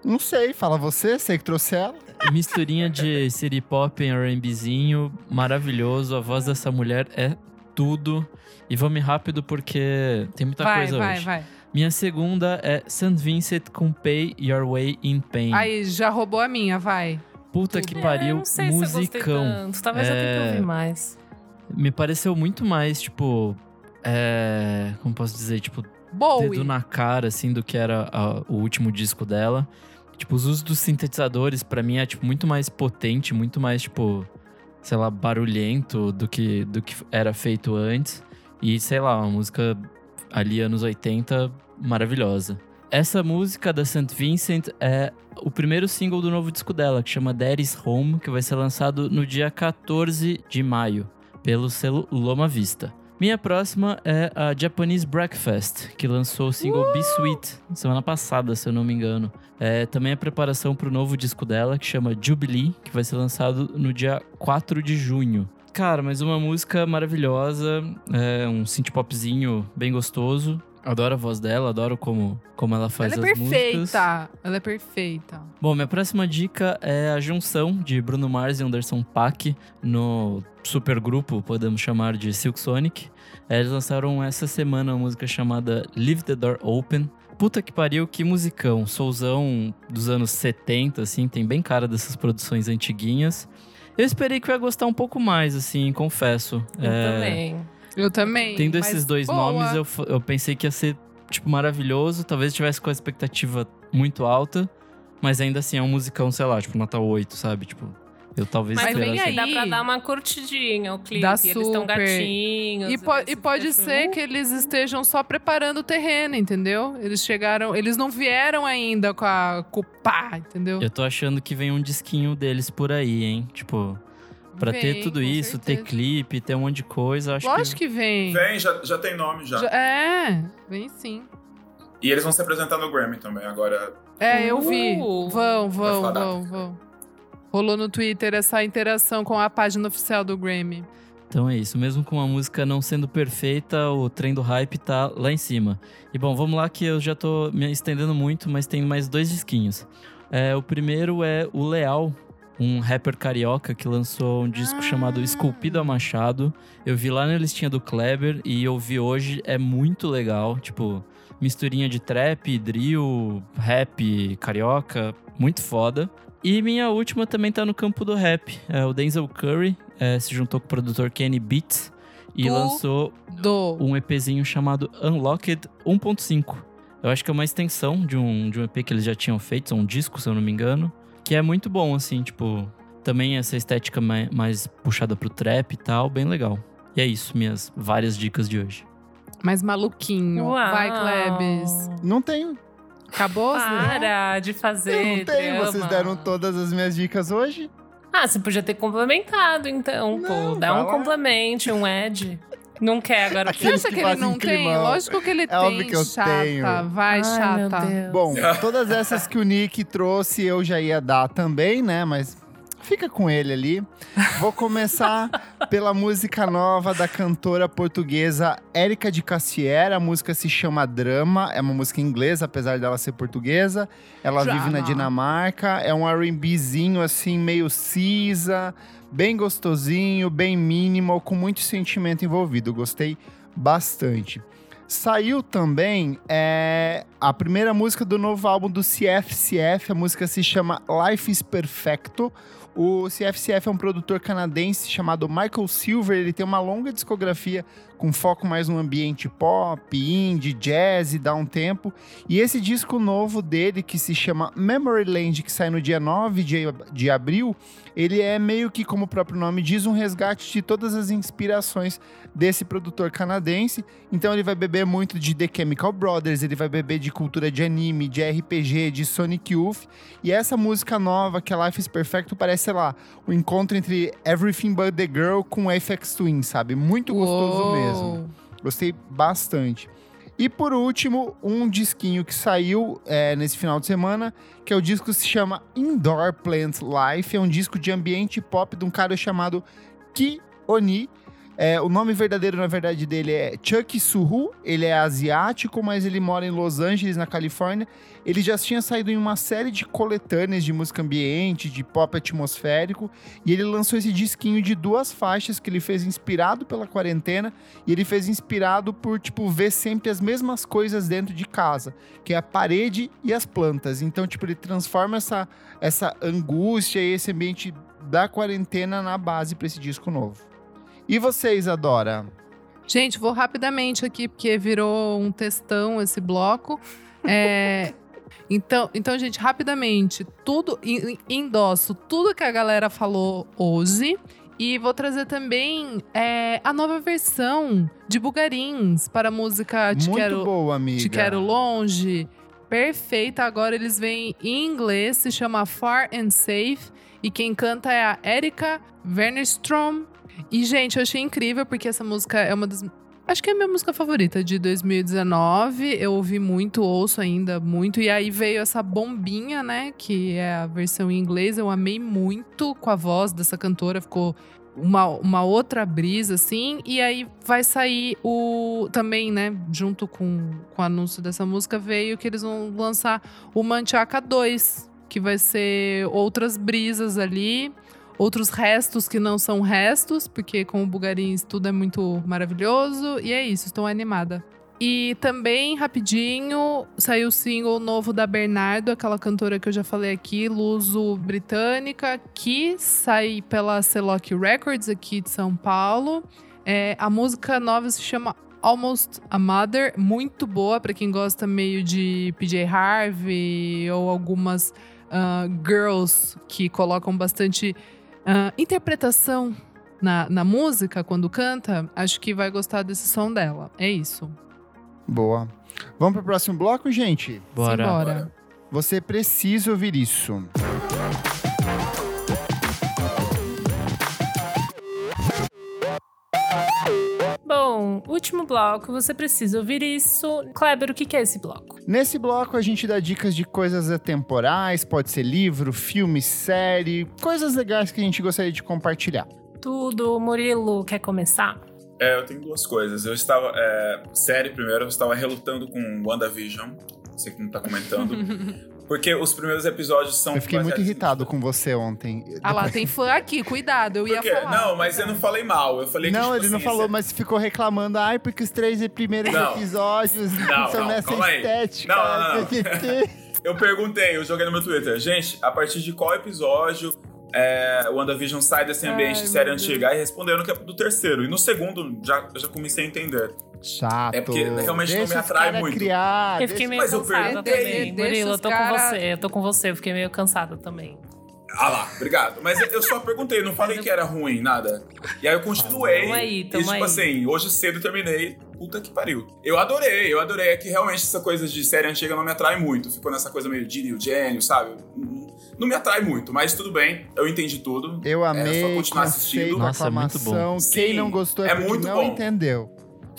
Não sei, fala você, sei que trouxe ela. Misturinha de city pop em R&Bzinho, maravilhoso. A voz dessa mulher é tudo. E vamos rápido porque tem muita vai, coisa vai, hoje. vai. Minha segunda é St. Vincent com Pay Your Way in Pain. Aí, já roubou a minha, vai. Puta Tudo. que É, pariu, não sei se eu musicão. tanto. Talvez eu tenha que É. ouvir mais. Me pareceu muito mais, tipo. É. Como posso dizer? Tipo, Bowie. dedo na cara, assim, do que era a- o último disco dela. Tipo, os usos dos sintetizadores, pra mim, é, tipo, muito mais potente, muito mais, tipo, sei lá, barulhento do que, do que era feito antes. E, sei lá, uma música ali, anos 80, maravilhosa. Essa música da St. Vincent é o primeiro single do novo disco dela, que chama Daddy's Home, que vai ser lançado no dia 14 de maio, pelo selo Loma Vista. Minha próxima é a Japanese Breakfast, que lançou o single Be Sweet semana passada, se eu não me engano. É também a preparação para o novo disco dela, que chama Jubilee, que vai ser lançado no dia 4 de junho. Cara, mas uma música maravilhosa, é um synth popzinho bem gostoso. Adoro a voz dela, adoro como, como ela faz Ela é as perfeita. músicas. Ela é perfeita. Bom, minha próxima dica é a junção de Bruno Mars e Anderson Paak no supergrupo, podemos chamar de Silk Sonic. É, Eles lançaram essa semana uma música chamada Leave the Door Open. Puta que pariu, que musicão. Soulzão dos anos 70, assim, tem bem cara dessas produções antiguinhas. Eu esperei que eu ia gostar um pouco mais, assim, confesso. Eu É, também. Eu também. Tendo esses dois boa. nomes, eu, eu pensei que ia ser, tipo, maravilhoso. Talvez tivesse com a expectativa muito alta. Mas ainda assim, é um musicão, sei lá, tipo, nota 8, sabe? Tipo, eu talvez Mas Mas vem aí, dá pra dar uma curtidinha o clipe. Dá Eles estão gatinhos. E, po- e pode ser que eles estejam só preparando o terreno, entendeu? Eles chegaram, eles não vieram ainda com a com o pá, entendeu? Eu tô achando que vem um disquinho deles por aí, hein? Tipo, pra ter Vem, tudo com isso, ter certeza. clipe, ter um monte de coisa, acho Lógico que vem. Vem, já, já tem nome já. Já- é, vem sim. E eles vão se apresentar no Grammy também agora. É, eu vi. Uh. Vão, vão, vão, vão. Rolou no Twitter essa interação com a página oficial do Grammy. Então é isso, mesmo com a música não sendo perfeita, o trem do hype tá lá em cima. E bom, vamos lá que eu já tô me estendendo muito, mas tem mais dois disquinhos. É, o primeiro é o Leal, um rapper carioca que lançou um disco Ah. chamado Esculpido a Machado. Eu vi lá na listinha do Kleber e eu vi hoje, é muito legal, tipo, misturinha de trap, drill, rap, carioca, muito foda. E minha última também tá no campo do rap. É o Denzel Curry, é, se juntou com o produtor Kenny Beats e Tu- lançou Do. um EPzinho chamado Unlocked 1.5. Eu acho que é uma extensão de um, de um EP que eles já tinham feito, um disco, se eu não me engano. Que é muito bom, assim, tipo. Também essa estética mai- mais puxada pro trap e tal, bem legal. E é isso, minhas várias dicas de hoje. Mais maluquinho. Uau. Vai, Klebs. Não tenho. Acabou? Zé? Para de Eu fazer. não tenho. Vocês drama. deram todas as minhas dicas hoje? Ah, você podia ter complementado, então, pô. Não, Dá vai um lá. complemento, um Ed. Não quer agora. Você acha que que ele não tem? climão. Lógico que ele É tem. óbvio que eu chata. tenho. Vai, Ai, chata. meu Deus. Bom, todas essas que o Nick trouxe eu já ia dar também, né? Mas fica com ele ali. Vou começar pela música nova da cantora portuguesa Érica de Cassier. A música se chama Drama. É uma música inglesa, apesar dela ser portuguesa. Ela Drama. vive na Dinamarca. É um R&Bzinho assim, meio cinza, bem gostosinho, bem minimal, com muito sentimento envolvido. Gostei bastante. Saiu também é, a primeira música do novo álbum do CFCF. A música se chama Life is Perfecto. O CFCF é um produtor canadense chamado Michael Silver. Ele tem uma longa discografia com foco mais no ambiente pop, indie, jazz e dá um tempo. E esse disco novo dele, que se chama Memory Land, que sai no dia 9 de, de abril, ele é meio que, como o próprio nome diz, um resgate de todas as inspirações desse produtor canadense. Então ele vai beber muito de The Chemical Brothers, ele vai beber de cultura de anime, de RPG, de Sonic Youth. E essa música nova, que é Life is Perfecto, parece, sei lá, o encontro entre Everything But The Girl com FX Twin, sabe? Muito gostoso Uou. mesmo. Gostei bastante. E por último, um disquinho que saiu é, nesse final de semana, que é o disco que se chama Indoor Plant Life. É um disco de ambiente pop de um cara chamado Ki Oni. É, o nome verdadeiro, na verdade, dele é Chuck Suhu. Ele é asiático, mas ele mora em Los Angeles, na Califórnia. Ele já tinha saído em uma série de coletâneas de música ambiente, de pop atmosférico. E ele lançou esse disquinho de duas faixas que ele fez inspirado pela quarentena. E ele fez inspirado por, tipo, ver sempre as mesmas coisas dentro de casa. Que é a parede e as plantas. Então, tipo, ele transforma essa, essa angústia e esse ambiente da quarentena na base para esse disco novo. E você, Isadora? Gente, vou rapidamente aqui, porque virou um textão esse bloco. É, então, então, gente, rapidamente, tudo en- endosso tudo que a galera falou hoje. E vou trazer também é, a nova versão de Bugarins para a música Te Muito Quero, boa, amiga. Te Quero Longe. Perfeita. Agora eles vêm em inglês, se chama Far and Safe. E quem canta é a Erika Wernerstrom. E, gente, eu achei incrível porque essa música é uma das. Acho que é a minha música favorita de 2019. Eu ouvi muito, ouço ainda muito. E aí veio essa bombinha, né? Que é a versão em inglês. Eu amei muito com a voz dessa cantora. Ficou uma, uma outra brisa, assim. E aí vai sair o. Também, né? Junto com, com o anúncio dessa música, veio que eles vão lançar o Manchaca 2, que vai ser outras brisas ali. Outros restos que não são restos, porque com o Bugarins tudo é muito maravilhoso. E é isso, estou animada. E também, rapidinho, saiu o single novo da Bernardo, aquela cantora que eu já falei aqui, luso-britânica, que sai pela Celoc Records aqui de São Paulo. É, a música nova se chama Almost a Mother, muito boa para quem gosta meio de PJ Harvey ou algumas ah, girls que colocam bastante ah, interpretação na, na música quando canta. Acho que vai gostar desse som dela. É isso. Boa. Vamos pro próximo bloco, gente? Bora. Simbora. Você precisa ouvir isso. Bom, último bloco, você precisa ouvir isso. Kleber, o que é esse bloco? Nesse bloco a gente dá dicas de coisas atemporais, pode ser livro, filme, série, coisas legais que a gente gostaria de compartilhar. Tudo. Murilo, quer começar? É, eu tenho duas coisas. Eu estava. É, série, primeiro, eu estava relutando com WandaVision. Você que não tá comentando. Porque os primeiros episódios são. Eu fiquei muito irritado com você ontem. Ah lá, tem fã aqui, cuidado, eu ia falar. não, mas eu não falei mal. Eu falei que. Não, tipo ele não assim, falou, mas ficou reclamando. Ai, porque os três primeiros Não. episódios Não, são não, nessa calma aí. estética. Não, não, não. Eu perguntei, eu joguei no meu Twitter. Gente, a partir de qual episódio é, o WandaVision sai desse ambiente Ai, de série antiga? Aí responderam que é do terceiro. E no segundo, já, eu já comecei a entender. Chato. É porque realmente não Deixa me os atrai muito. Criar, eu fiquei meio mas eu cansada perguntei. também. Murilo, eu tô cara- com você. Eu tô com você, eu fiquei meio cansada também. Ah lá, obrigado. Mas eu só perguntei, não falei que era ruim, nada. E aí eu continuei. Tamo aí, e tamo tipo aí. assim, hoje cedo terminei. Puta que pariu. Eu adorei, eu adorei. É que realmente essa coisa de série antiga não me atrai muito. Ficou nessa coisa meio de Eugênio, sabe? Não- me atrai muito, mas tudo bem. Eu entendi tudo. Eu É amei, só continuar assistindo. Nossa, é muito bom. Quem Sim, não gostou é, é muito não bom. entendeu.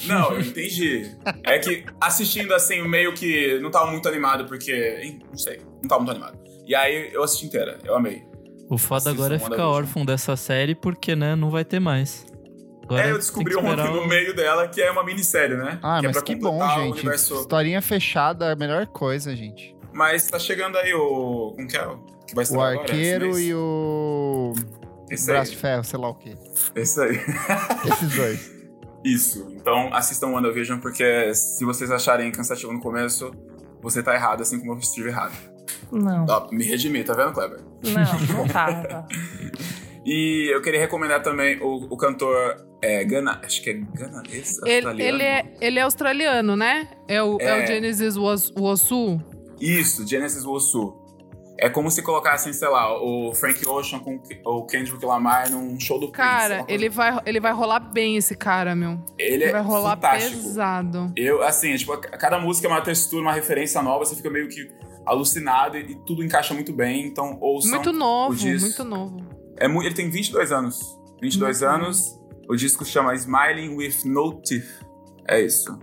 Não, eu entendi. É que assistindo assim, meio que não tava muito animado, porque. Não sei, não tava muito animado. E aí eu assisti inteira, eu amei. O foda agora é ficar órfão dessa série porque, né, não vai ter mais. Agora é, eu descobri ontem esperar no o- meio dela que é uma minissérie, né? Ah, que é mas pra que bom, completar o gente. universo. Historinha fechada é a melhor coisa, gente. Mas tá chegando aí o. Como que é? O Que vai O agora, arqueiro esse mês? e o. Esse Braço aí. de ferro, sei lá o quê. Esse aí. Esses dois. Isso. Então assistam WandaVision, porque se vocês acharem cansativo no começo, você tá errado, assim como eu estive errado. Não, Ó, me redimi, tá vendo, Kleber? não, não tava. E eu queria recomendar também o, o cantor é, Gana, acho que é ganalês, Ele, australiano. ele, é, ele é australiano, né? É o, é. É. o Genesis Was- Wosu. Isso, Genesis Wosu. É como se colocassem, sei lá, o Frank Ocean com o Kendrick Lamar num show do Prince. Cara, coisa- ele vai, ele vai rolar bem esse cara, meu. ele Ele é vai rolar fantástico. pesado. Eu, assim, é, tipo, a- cada música é uma textura, uma referência nova, você fica meio que alucinado e, e tudo encaixa muito bem, então ouçam. Muito novo, o disco. muito novo. É ele tem 22 anos. 22 Uhum. anos. O disco se chama Smiling with No Teeth. É isso.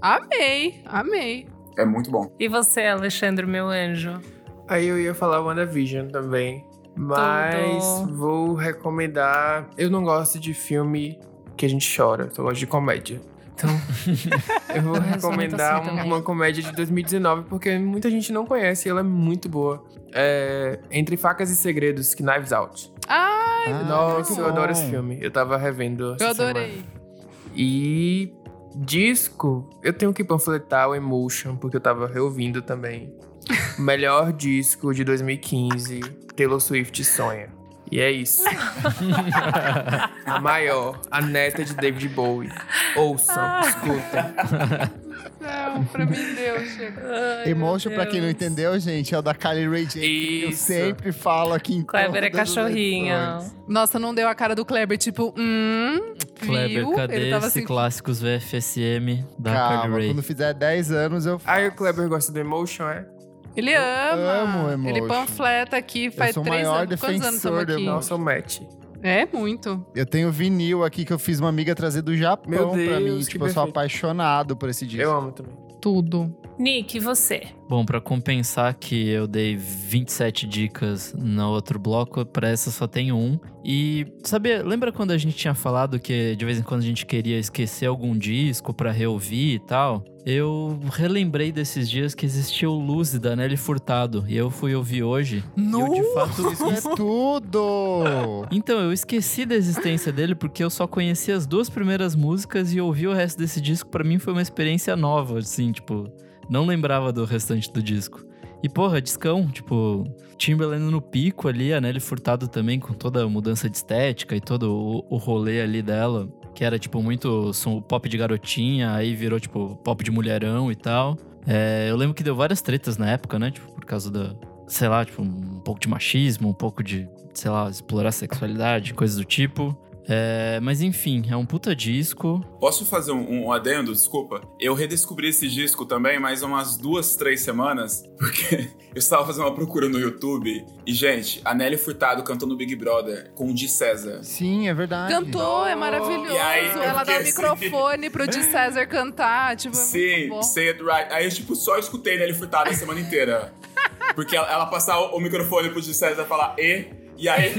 Amei, amei. É muito bom. E você, Alexandre, meu anjo? Aí eu ia falar WandaVision também. Mas Tudo. vou recomendar. Eu não gosto de filme que a gente chora. Eu gosto de comédia. Então, eu vou recomendar assim um- também. uma comédia de 2019, porque muita gente não conhece e ela é muito boa. É Entre Facas e Segredos, Knives Out. Ai, Ah, Nossa, eu adoro esse filme. Eu tava revendo. eu adorei. semana. E disco, eu tenho que panfletar o Emotion, porque eu tava reouvindo também. Melhor disco de 2015, Taylor Swift Sonha. E é isso. a maior, a neta de David Bowie. Ouçam, escutem. Não, pra mim deu, chega. Emotion, pra quem não entendeu, gente, é o da Kylie Ray J. que Eu sempre falo aqui em Kleber é edições. Nossa, não deu a cara do Kleber, tipo, hum, Kleber, viu? cadê Ele tava esse assim, clássicos VFSM da Calma, Carly Rae? quando fizer 10 anos eu Aí o Kleber gosta do Emotion, é? Ele ama. amo Ele panfleta aqui, faz sou o três maior anos. Quantos anos estamos defensor do aqui? Nossa, match. É, muito. Eu tenho vinil aqui que eu fiz uma amiga trazer do Japão Meu pra Deus, mim. que Tipo, eu sou apaixonado por esse disco. Eu amo também. Tudo. Nick, e você? Bom, pra compensar que eu dei 27 dicas no outro bloco, pra essa só tem um. E, sabe, lembra quando a gente tinha falado que de vez em quando a gente queria esquecer algum disco pra reouvir e tal? Eu relembrei desses dias que existia o Luz da Nelly Furtado. E eu fui ouvir hoje. E eu, de fato, Isso é tudo! Então, eu esqueci da existência dele porque eu só conheci as duas primeiras músicas e ouvir o resto desse disco pra mim foi uma experiência nova, assim, tipo, não lembrava do restante do disco. E porra, discão, tipo, Timberland no pico ali, a Nelly Furtado também com toda a mudança de estética e todo o, o rolê ali dela, que era tipo muito som pop de garotinha, aí virou tipo pop de mulherão e tal. É, eu lembro que deu várias tretas na época, né? Tipo, por causa da, sei lá, tipo, um pouco de machismo, um pouco de, sei lá, explorar sexualidade, coisas do tipo. É, mas enfim, é um puta disco. Posso fazer um, um adendo? Desculpa. Eu redescobri esse disco também, mais umas duas, três semanas, porque eu estava fazendo uma procura no YouTube e, gente, a Nelly Furtado cantou no Big Brother com o Di César. Sim, é verdade. Cantou, é maravilhoso. E aí, Ela dá o assim- microfone pro Di César cantar. Tipo, é Sim, bom. say it right. Aí eu, tipo, só escutei Nelly Furtado a semana inteira. Porque ela, ela passava o microfone pro Di César falar e. E aí.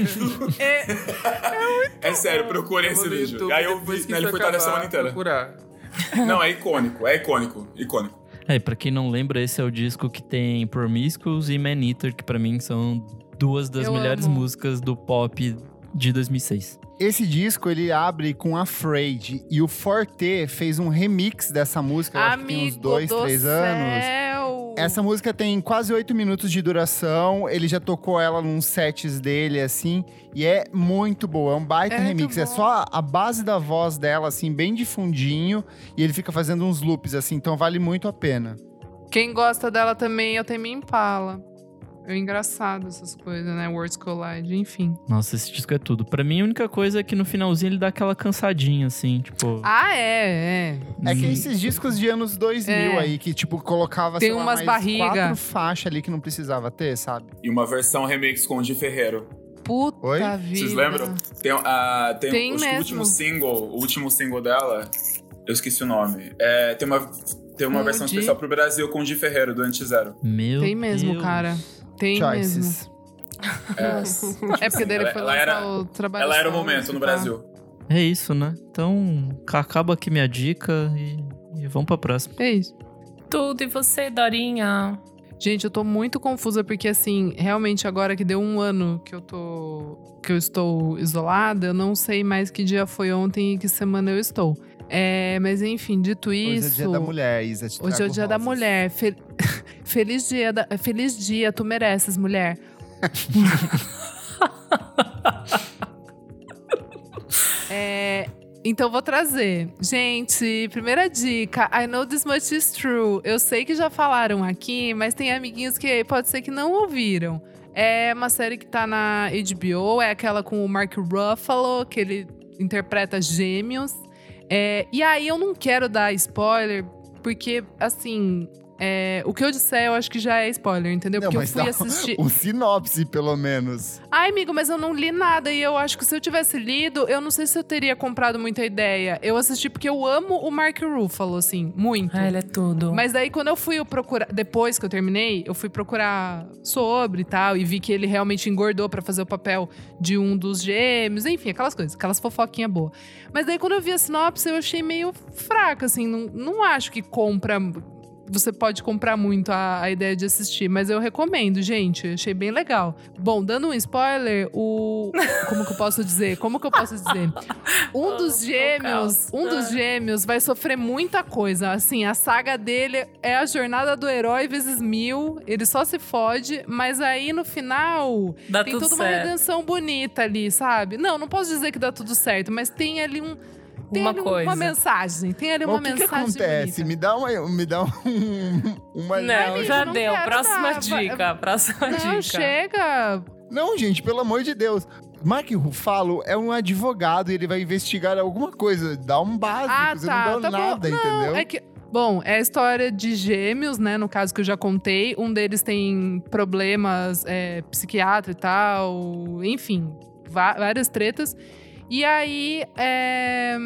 é sério, procurem Eu esse vou no vídeo. YouTube, E aí eu vi que Nelly isso Furtado a semana inteira. Procurar. Não, é icônico, é icônico, icônico. É, pra quem não lembra, esse é o disco que tem Promiscuous e Man Eater, que pra mim são duas das Eu melhores amo. músicas do pop de 2006. Esse disco, ele abre com Afraid. E o Forte fez um remix dessa música, eu acho que tem uns Amigo dois, do três céu. anos. Essa música tem quase oito minutos de duração. Ele já tocou ela nos sets dele, assim. E é muito boa. É um baita É remix. É só a base da voz dela, assim, bem de fundinho. E ele fica fazendo uns loops, assim. Então vale muito a pena. Quem gosta dela também, eu tenho Impala. É engraçado essas coisas, né? Words Collide, enfim. Nossa, esse disco é tudo. Pra mim, a única coisa é que no finalzinho ele dá aquela cansadinha, assim, tipo. Ah, é, é. É que Hum. esses discos de anos 2000 É. aí, que tipo, colocava, Tem sei lá, umas mais barriga. quatro faixas ali que não precisava ter, sabe? E uma versão remix com o Di Ferreiro. Puta Oi? vida. Vocês lembram? Tem, ah, tem, Tem o mesmo. último single, o último single dela, eu esqueci o nome. É, tem uma, tem uma o versão Di. especial pro Brasil com o Di Ferreiro, do Anti-Zero. Meu Tem mesmo, Deus. cara. Tem mesmo. Choices. É, É porque dele Ela- foi ela lançar era- o trabalho ela era o momento no tá? Brasil. É isso, né? Então, acaba aqui minha dica e, e vamos pra próxima. É isso. Tudo e você, Dorinha? Gente, eu tô muito confusa porque assim, realmente agora que deu um ano que eu tô que eu estou isolada, eu não sei mais que dia foi ontem e que semana eu estou. É, mas enfim, dito Hoje isso, é dia da mulher, Isa. te Hoje é o dia da rosas. mulher. Fe- Feliz dia, da- feliz dia, tu mereces, mulher. É, então vou trazer. Gente, primeira dica. I know this much is true. Eu sei que já falaram aqui, mas tem amiguinhos que pode ser que não ouviram. É uma série que tá na HBO, é aquela com o Mark Ruffalo, que ele interpreta gêmeos. É, e aí eu não quero dar spoiler, porque, assim, é, o que eu disser, eu acho que já é spoiler, entendeu? Não, Porque eu fui assistir. um sinopse, pelo menos. Ai, amigo, mas eu não li nada e eu acho que se eu tivesse lido, eu não sei se eu teria comprado muita ideia. Eu assisti porque eu amo o Mark Ruffalo, assim, muito. Ah, ele é tudo. Mas daí, quando eu fui procurar, depois que eu terminei, eu fui procurar sobre e tal, e vi que ele realmente engordou pra fazer o papel de um dos gêmeos, enfim, aquelas coisas, aquelas fofoquinhas boas. Mas daí, quando eu vi a sinopse, eu achei meio fraca, assim, não, não acho que compra. Você pode comprar muito a, a ideia de assistir, mas eu recomendo, gente. Achei bem legal. Bom, dando um spoiler, o. Como que eu posso dizer? Como que eu posso dizer? Um dos Oh, gêmeos, um dos Ah. gêmeos vai sofrer muita coisa. Assim, a saga dele é a jornada do herói vezes mil. Ele só se fode, mas aí no final Dá tem tudo toda uma certo. redenção bonita ali, sabe? Não, não posso dizer que dá tudo certo, mas tem ali um. Tem Uma ali um- coisa. uma mensagem. Tem ali Mas uma o que, que mensagem. acontece? bonita. Me dá uma. Me dá um, uma Não, amigo, já não deu. Próxima dar. Dica. Próxima Não, dica. chega. Não, gente, pelo amor de Deus. Mark Ruffalo é um advogado e ele vai investigar alguma coisa. Dá um básico, Ah, você tá. não dá tá nada, bom. entendeu? Não, é que. Bom, é a história de gêmeos, né? No caso que eu já contei. Um deles tem problemas é, psiquiatra e tal. Enfim, várias tretas. E aí é,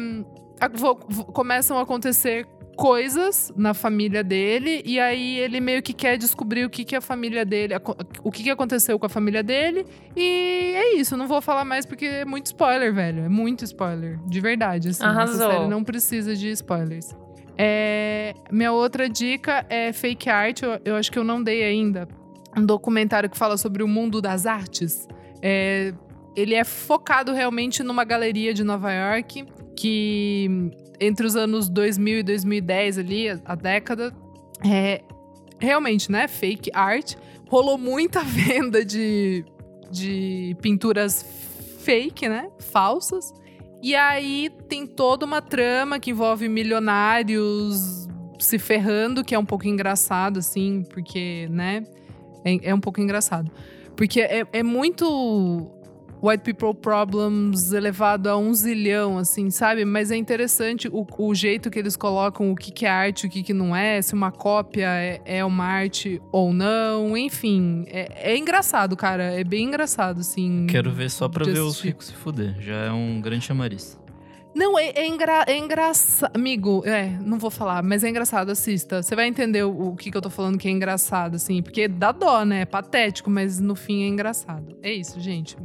começam a acontecer coisas na família dele. E aí ele meio que quer descobrir o que, que a família dele. O que, que aconteceu com a família dele. E é isso. Não vou falar mais porque é muito spoiler, velho. É muito spoiler. De verdade. Assim, Arrasou. Essa série não precisa de spoilers. É, minha outra dica é fake art. Eu, eu acho que eu não dei ainda. Um documentário que fala sobre o mundo das artes. É, ele é focado realmente numa galeria de Nova York que entre os anos 2000 e 2010 ali, a, a década, é realmente, né, fake art. Rolou muita venda de, de pinturas fake, né, falsas. E aí tem toda uma trama que envolve milionários se ferrando, que é um pouco engraçado, assim, porque, né? É, é um pouco engraçado. Porque é, é muito white people problems elevado a um zilhão, assim, sabe? Mas é interessante o, o jeito que eles colocam o que, que é arte, o que, que não é, se uma cópia é, é uma arte ou não, enfim. É, é engraçado, cara. É bem engraçado, assim. Quero ver só pra ver os ricos se fuder. Já é um grande chamariz. Não, é, é, engra, é engraçado. Amigo, é, não vou falar, mas é engraçado, assista. Você vai entender o, o que, que eu tô falando que é engraçado, assim, porque dá dó, né? É patético, mas no fim é engraçado. É isso, gente.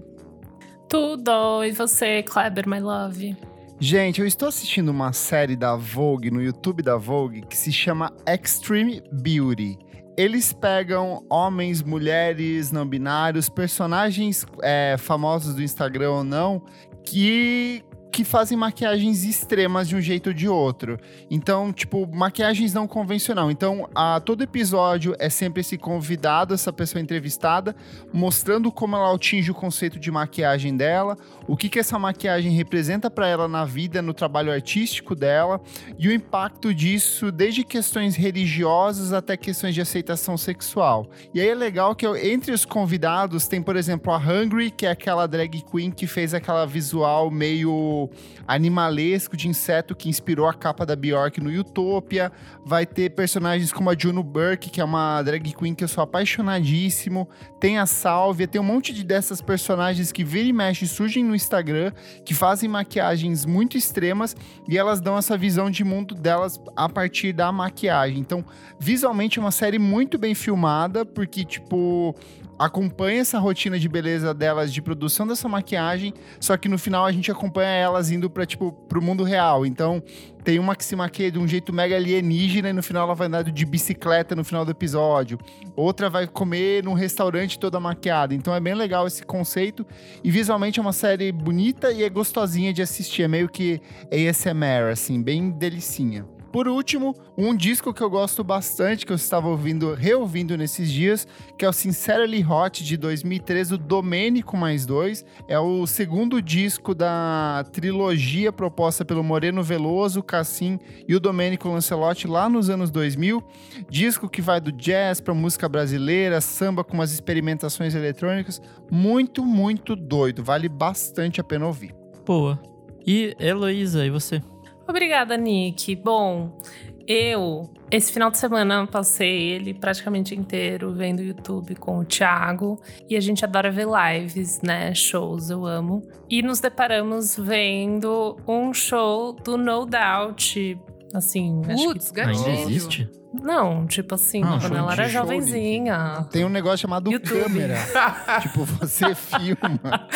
Tudo. E você, Kleber, my love? Gente, eu estou assistindo uma série da Vogue, no YouTube da Vogue, que se chama Extreme Beauty. Eles pegam homens, mulheres, não binários, personagens é, famosos do Instagram ou não, que que fazem maquiagens extremas de um jeito ou de outro. Então, tipo, maquiagens não convencional. Então, a todo episódio é sempre esse convidado, essa pessoa entrevistada, mostrando como ela atinge o conceito de maquiagem dela, o que que essa maquiagem representa para ela na vida, no trabalho artístico dela e o impacto disso desde questões religiosas até questões de aceitação sexual. E aí é legal que eu- entre os convidados tem, por exemplo, a Hungry, que é aquela drag queen que fez aquela visual meio animalesco de inseto que inspirou a capa da Bjork no Utopia. Vai ter personagens como a Juno Burke, que é uma drag queen que eu sou apaixonadíssimo. Tem a Sálvia, tem um monte de dessas personagens que vira e mexe surgem no Instagram, que fazem maquiagens muito extremas e elas dão essa visão de mundo delas a partir da maquiagem. Então, visualmente é uma série muito bem filmada, porque, tipo, acompanha essa rotina de beleza delas de produção dessa maquiagem, só que no final a gente acompanha elas indo para tipo pro mundo real. Então, tem uma que se maquia de um jeito mega alienígena e no final ela vai andar de bicicleta no final do episódio. Outra vai comer num restaurante toda maquiada. Então é bem legal esse conceito e visualmente é uma série bonita e é gostosinha de assistir, é meio que ASMR assim, bem delicinha. Por último, um disco que eu gosto bastante, que eu estava ouvindo, reouvindo nesses dias, que é o Sincerely Hot de 2013, do Domênico mais dois. É o segundo disco da trilogia proposta pelo Moreno Veloso, Cassim e o Domênico Lancelotti lá nos anos 2000. Disco que vai do jazz para música brasileira, samba com umas experimentações eletrônicas. Muito, muito doido. Vale bastante a pena ouvir. Boa. E Heloísa, e você? Obrigada, Nick. Bom, eu, esse final de semana, passei ele praticamente inteiro vendo YouTube com o Thiago. E a gente adora ver lives, né? Shows, eu amo. E nos deparamos vendo um show do No Doubt. Assim, acho que Putz, Ainda existe? Não, tipo assim, Ah, quando ela era jovenzinha. Tem um negócio chamado YouTube. câmera. tipo, você filma.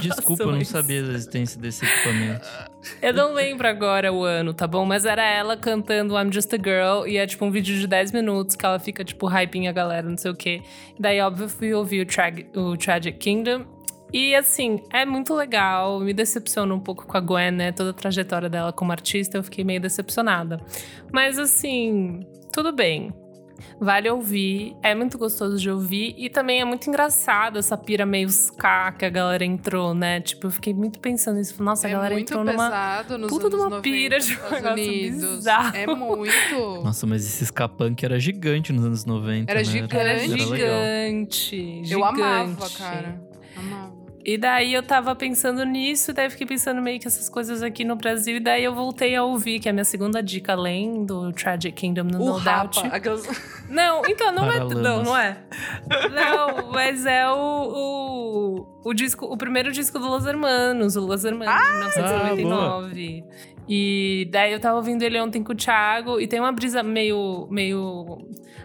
Desculpa, eu não sabia da existência desse equipamento. Eu não lembro agora o ano, tá bom? Mas era ela cantando I'm Just a Girl e é tipo um vídeo de 10 minutos que ela fica tipo hyping a galera, não sei o quê. Daí, óbvio, eu fui ouvir o, Trag- o Tragic Kingdom. E assim, é muito legal. Me decepciona um pouco com a Gwen, né? Toda a trajetória dela como artista, eu fiquei meio decepcionada. Mas assim, tudo bem. Vale ouvir, é muito gostoso de ouvir e também é muito engraçado essa pira meio ska que a galera entrou, né? Tipo, eu fiquei muito pensando nisso. Nossa, a É galera muito entrou numa puta de uma 90 pira de um negócio bizarro. É muito. Nossa, mas esse ska punk era gigante nos anos 90. Era né? gigante. Era Era gigante, Eu amava, cara. E daí eu tava pensando nisso, e daí eu fiquei pensando meio que essas coisas aqui no Brasil, e daí eu voltei a ouvir, que é a minha segunda dica, além do Tragic Kingdom no O No Doubt. Aquelas... Não, então, não é. Não, não é. Não, mas é o, o, o disco, o primeiro disco do Los Hermanos, o Los Hermanos de 1999. E daí eu tava ouvindo ele ontem com o Thiago, e tem uma brisa meio, meio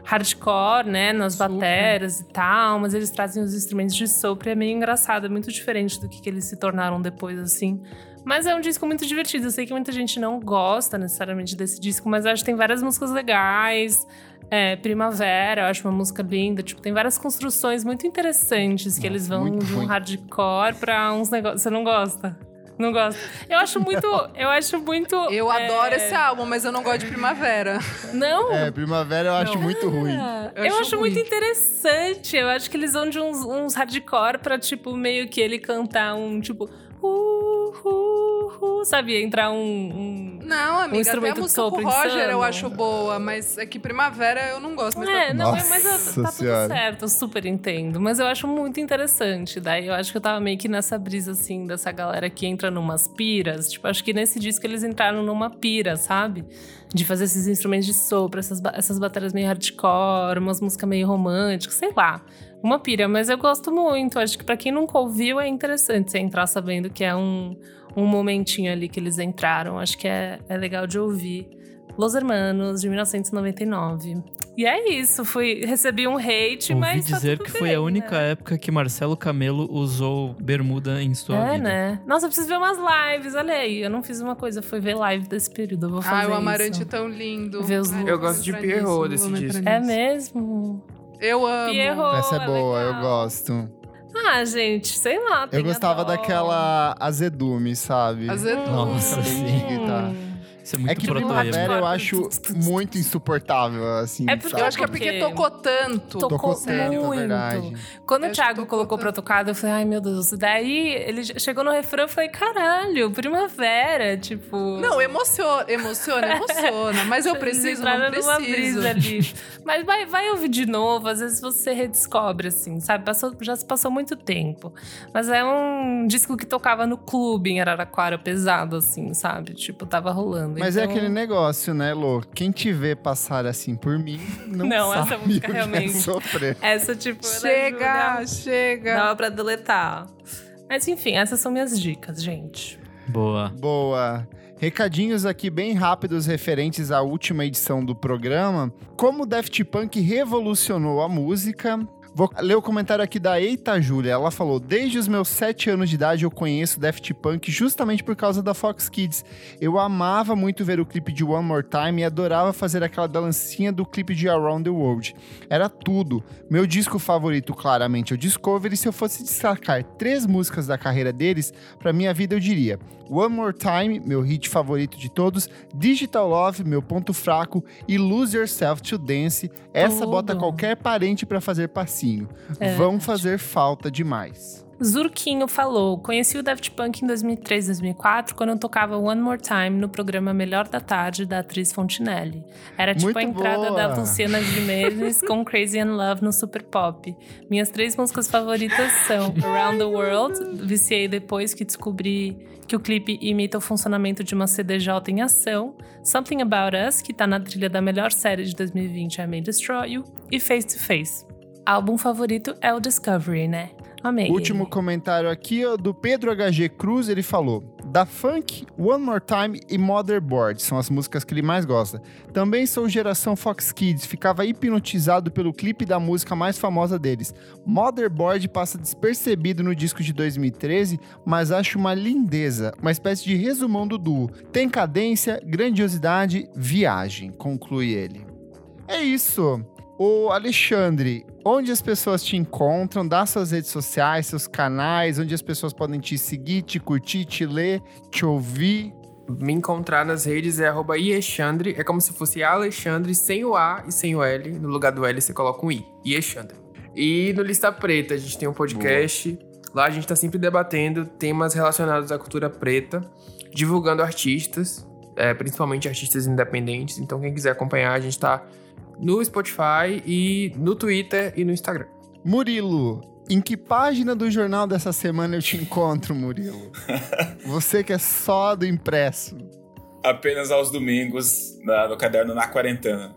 hardcore, né, nas Super. bateras e tal, mas eles trazem os instrumentos de sopro e é meio engraçado, é muito diferente do que, que eles se tornaram depois, assim. Mas é um disco muito divertido. Eu sei que muita gente não gosta necessariamente desse disco, mas eu acho que tem várias músicas legais. É, Primavera, eu acho uma música linda. Tipo, tem várias construções muito interessantes que eles vão muito de um hardcore pra uns negócios. Você não gosta? Não gosta? Eu acho muito. Eu acho muito. Eu é, adoro esse álbum, mas eu não gosto de Primavera. Não, É, primavera eu acho muito ruim. eu, Eu acho, acho muito ruim. interessante. Eu acho que eles vão de uns, uns hardcore pra, tipo, meio que ele cantar um, tipo... Uh, uh, uh, sabe? Entrar um... um- Não, amiga, até a instrumento de música com Roger eu insano. acho boa, mas é que Primavera eu não gosto. Mas É, tá- não, é- mas eu- tá tudo Senhora. certo, eu super entendo. Mas eu acho muito interessante. Daí eu acho que eu tava meio que nessa brisa, assim, dessa galera que entra numas piras. Tipo, acho que nesse disco eles entraram numa pira, sabe? De fazer esses instrumentos de sopro, essas, essas baterias meio hardcore, umas músicas meio românticas, sei lá. Uma pira, mas eu gosto muito. Acho que pra quem nunca ouviu é interessante você entrar sabendo que é um, um momentinho ali que eles entraram. Acho que é, é legal de ouvir. Los Hermanos, de 1999. E é isso, fui, recebi um hate, Ouvi mas tá dizer tudo que foi bem, a única né? época que Marcelo Camelo usou bermuda em sua É, vida. né? Nossa, eu preciso ver umas lives, olha aí. Eu não fiz uma coisa, foi ver live desse período, eu vou fazer Ai, o Amarante isso. é tão lindo. Ver os Ai. Eu gosto de Pierrot desse disco. É mesmo? Eu amo. Pierrot. Essa é é boa, eu legal. gosto. Ah, gente, sei lá. tem Eu gostava daquela azedume, sabe? Azedume. Nossa, Bem sim. guitarra. Isso é muito É que primavera eu acho muito insuportável, assim. É porque sabe? Eu acho que é porque tocou tanto. Tocou Tocou tanto, é muito. verdade. Quando Eu o Thiago colocou pra contando. tocada, eu falei, ai meu Deus. Daí ele chegou no refrão, eu falei, caralho, primavera, tipo. Não, emociona, emociona, emociona. Mas eu preciso, não preciso. brisa ali. Mas vai, vai ouvir de novo, às vezes você redescobre, assim, sabe? Passou, já se passou muito tempo. Mas é um disco que tocava no clube em Araraquara, pesado, assim, sabe? Tipo, tava rolando. Mas é Então- aquele negócio, né, Lô? Quem te vê passar assim por mim, não, Não, sabe essa música o que é realmente- sofrer. Essa, tipo, Chega, ajuda- chega. Dava pra deletar. Mas enfim, essas são minhas dicas, gente. Boa. Boa. Recadinhos aqui bem rápidos referentes à última edição do programa. Como o Daft Punk revolucionou a música. Vou ler o comentário aqui da Eita Júlia. Ela falou: Desde os meus sete anos de idade eu conheço Daft Punk justamente por causa da Fox Kids. Eu amava muito ver o clipe de One More Time e adorava fazer aquela dancinha do clipe de Around the World. Era tudo. Meu disco favorito, claramente, é o Discovery. Se eu fosse destacar três músicas da carreira deles, pra minha vida eu diria One More Time, meu hit favorito de todos, Digital Love, meu ponto fraco, e Lose Yourself to Dance. Essa bota qualquer parente pra fazer passinho comecinho. É Vão fazer falta demais. Zurquinho falou: Conheci o Daft Punk em 2003, 2004, quando eu tocava One More Time no programa Melhor da Tarde da atriz Fontinelli. Era tipo Muito a entrada boa. da Luciana Gimenez com Crazy in Love no Super Pop. Minhas três músicas favoritas são Around the World, viciei depois que descobri que o clipe imita o funcionamento de uma CDJ em ação, Something About Us, que tá na trilha da melhor série de 2020, I May Destroy You, e Face to Face. Álbum favorito é o Discovery, né? Amei. Último comentário aqui ó, do Pedro HG Cruz, ele falou: Da Funk, One More Time e Motherboard são as músicas que ele mais gosta. Também sou geração Fox Kids, ficava hipnotizado pelo clipe da música mais famosa deles. Motherboard passa despercebido no disco de 2013, mas acho uma lindeza, uma espécie de resumão do duo. Tem cadência, grandiosidade, viagem, conclui ele. É isso. Ô Alexandre, onde as pessoas te encontram? Dá suas redes sociais, seus canais, onde as pessoas podem te seguir, te curtir, te ler, te ouvir. Me encontrar nas redes é arroba Iexandre. É como se fosse Alexandre sem o A e sem o L. No lugar do L você coloca um I. Iexandre. E no Lista Preta a gente tem um podcast. Lá a gente tá sempre debatendo temas relacionados à cultura preta, divulgando artistas, é, principalmente artistas independentes. Então quem quiser acompanhar, a gente tá no Spotify e no Twitter e no Instagram. Murilo, em que página do jornal dessa semana eu te encontro, Murilo? Você que é só do impresso. Apenas aos domingos, na- no caderno Na Quarentena.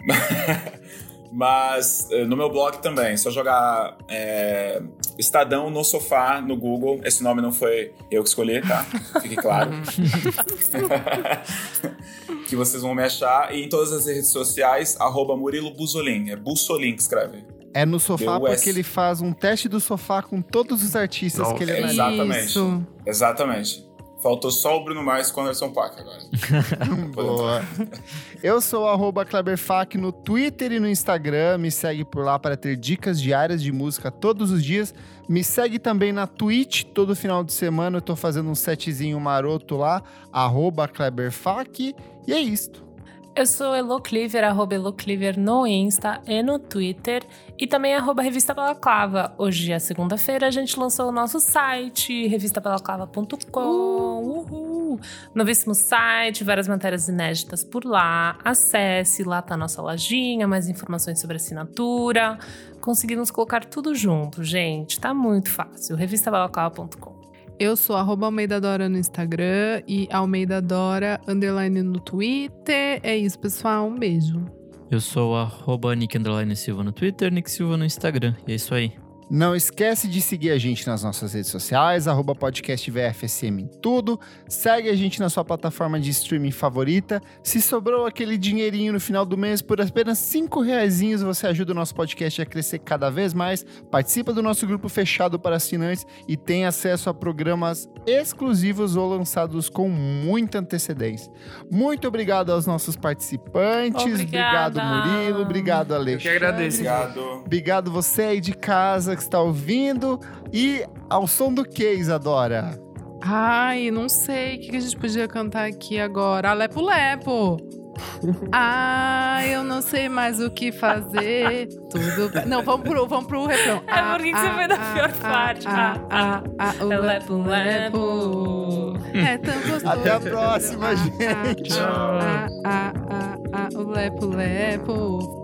Mas eh, no meu blog também, só jogar é, Estadão no Sofá no Google. Esse nome não foi eu que escolhi, tá? Fique claro. que vocês vão me achar. E em todas as redes sociais, arroba Murilo Busolin. É Bussolin que escreve. É no sofá S. porque ele faz um teste do sofá com todos os artistas Não, que ele é analisa. Exatamente. Isso. Exatamente. Faltou só o Bruno Mars com o Anderson Paak agora. Boa. Eu sou o arroba Kleberfac no Twitter e no Instagram. Me segue por lá para ter dicas diárias de música todos os dias. Me segue também na Twitch. Todo final de semana eu tô fazendo um setzinho maroto lá. Arroba Kleberfac. E é isto. Eu sou Elo Cleaver, arroba Elo Cleaver no Insta e no Twitter. E também arroba Revista Balaclava. Hoje é segunda-feira, a gente lançou o nosso site, revistabelaclava.com. Uhul! Novíssimo site, várias matérias inéditas por lá. Acesse, lá tá a nossa lojinha, mais informações sobre assinatura. Conseguimos colocar tudo junto, gente. Tá muito fácil. revistabalaclava.com. Eu sou arroba Almeida Dora no Instagram e Almeida Dora underline no Twitter. É isso, pessoal. Um beijo. Eu sou arroba Nick Silva no Twitter, Nick Silva no Instagram. E é isso aí. Não esquece de seguir a gente nas nossas redes sociais, arroba podcast VFSM em tudo. Segue a gente na sua plataforma de streaming favorita. Se sobrou aquele dinheirinho no final do mês, por apenas cinco reaisinhos, você ajuda o nosso podcast a crescer cada vez mais. Participa do nosso grupo fechado para assinantes e tem acesso a programas exclusivos ou lançados com muita antecedência. Muito obrigado aos nossos participantes. Obrigada. Obrigado, Murilo. Obrigado, Eu Alexandre. que agradeço. Obrigado. Obrigado você aí de casa que está ouvindo. E ao som do que, Isadora? Ai, não sei. O que a gente podia cantar aqui agora? Ah, Lepo Lepo. Ah, eu não sei mais o que fazer. Tudo bem. Não, vamos pro, vamos pro refrão. É, por que que você foi na pior parte? Ah, ah, ah, o É lepo, lepo. É tão gostoso. Até a próxima, Ah, gente. Ah, ah, ah, ah, o lepo, lepo.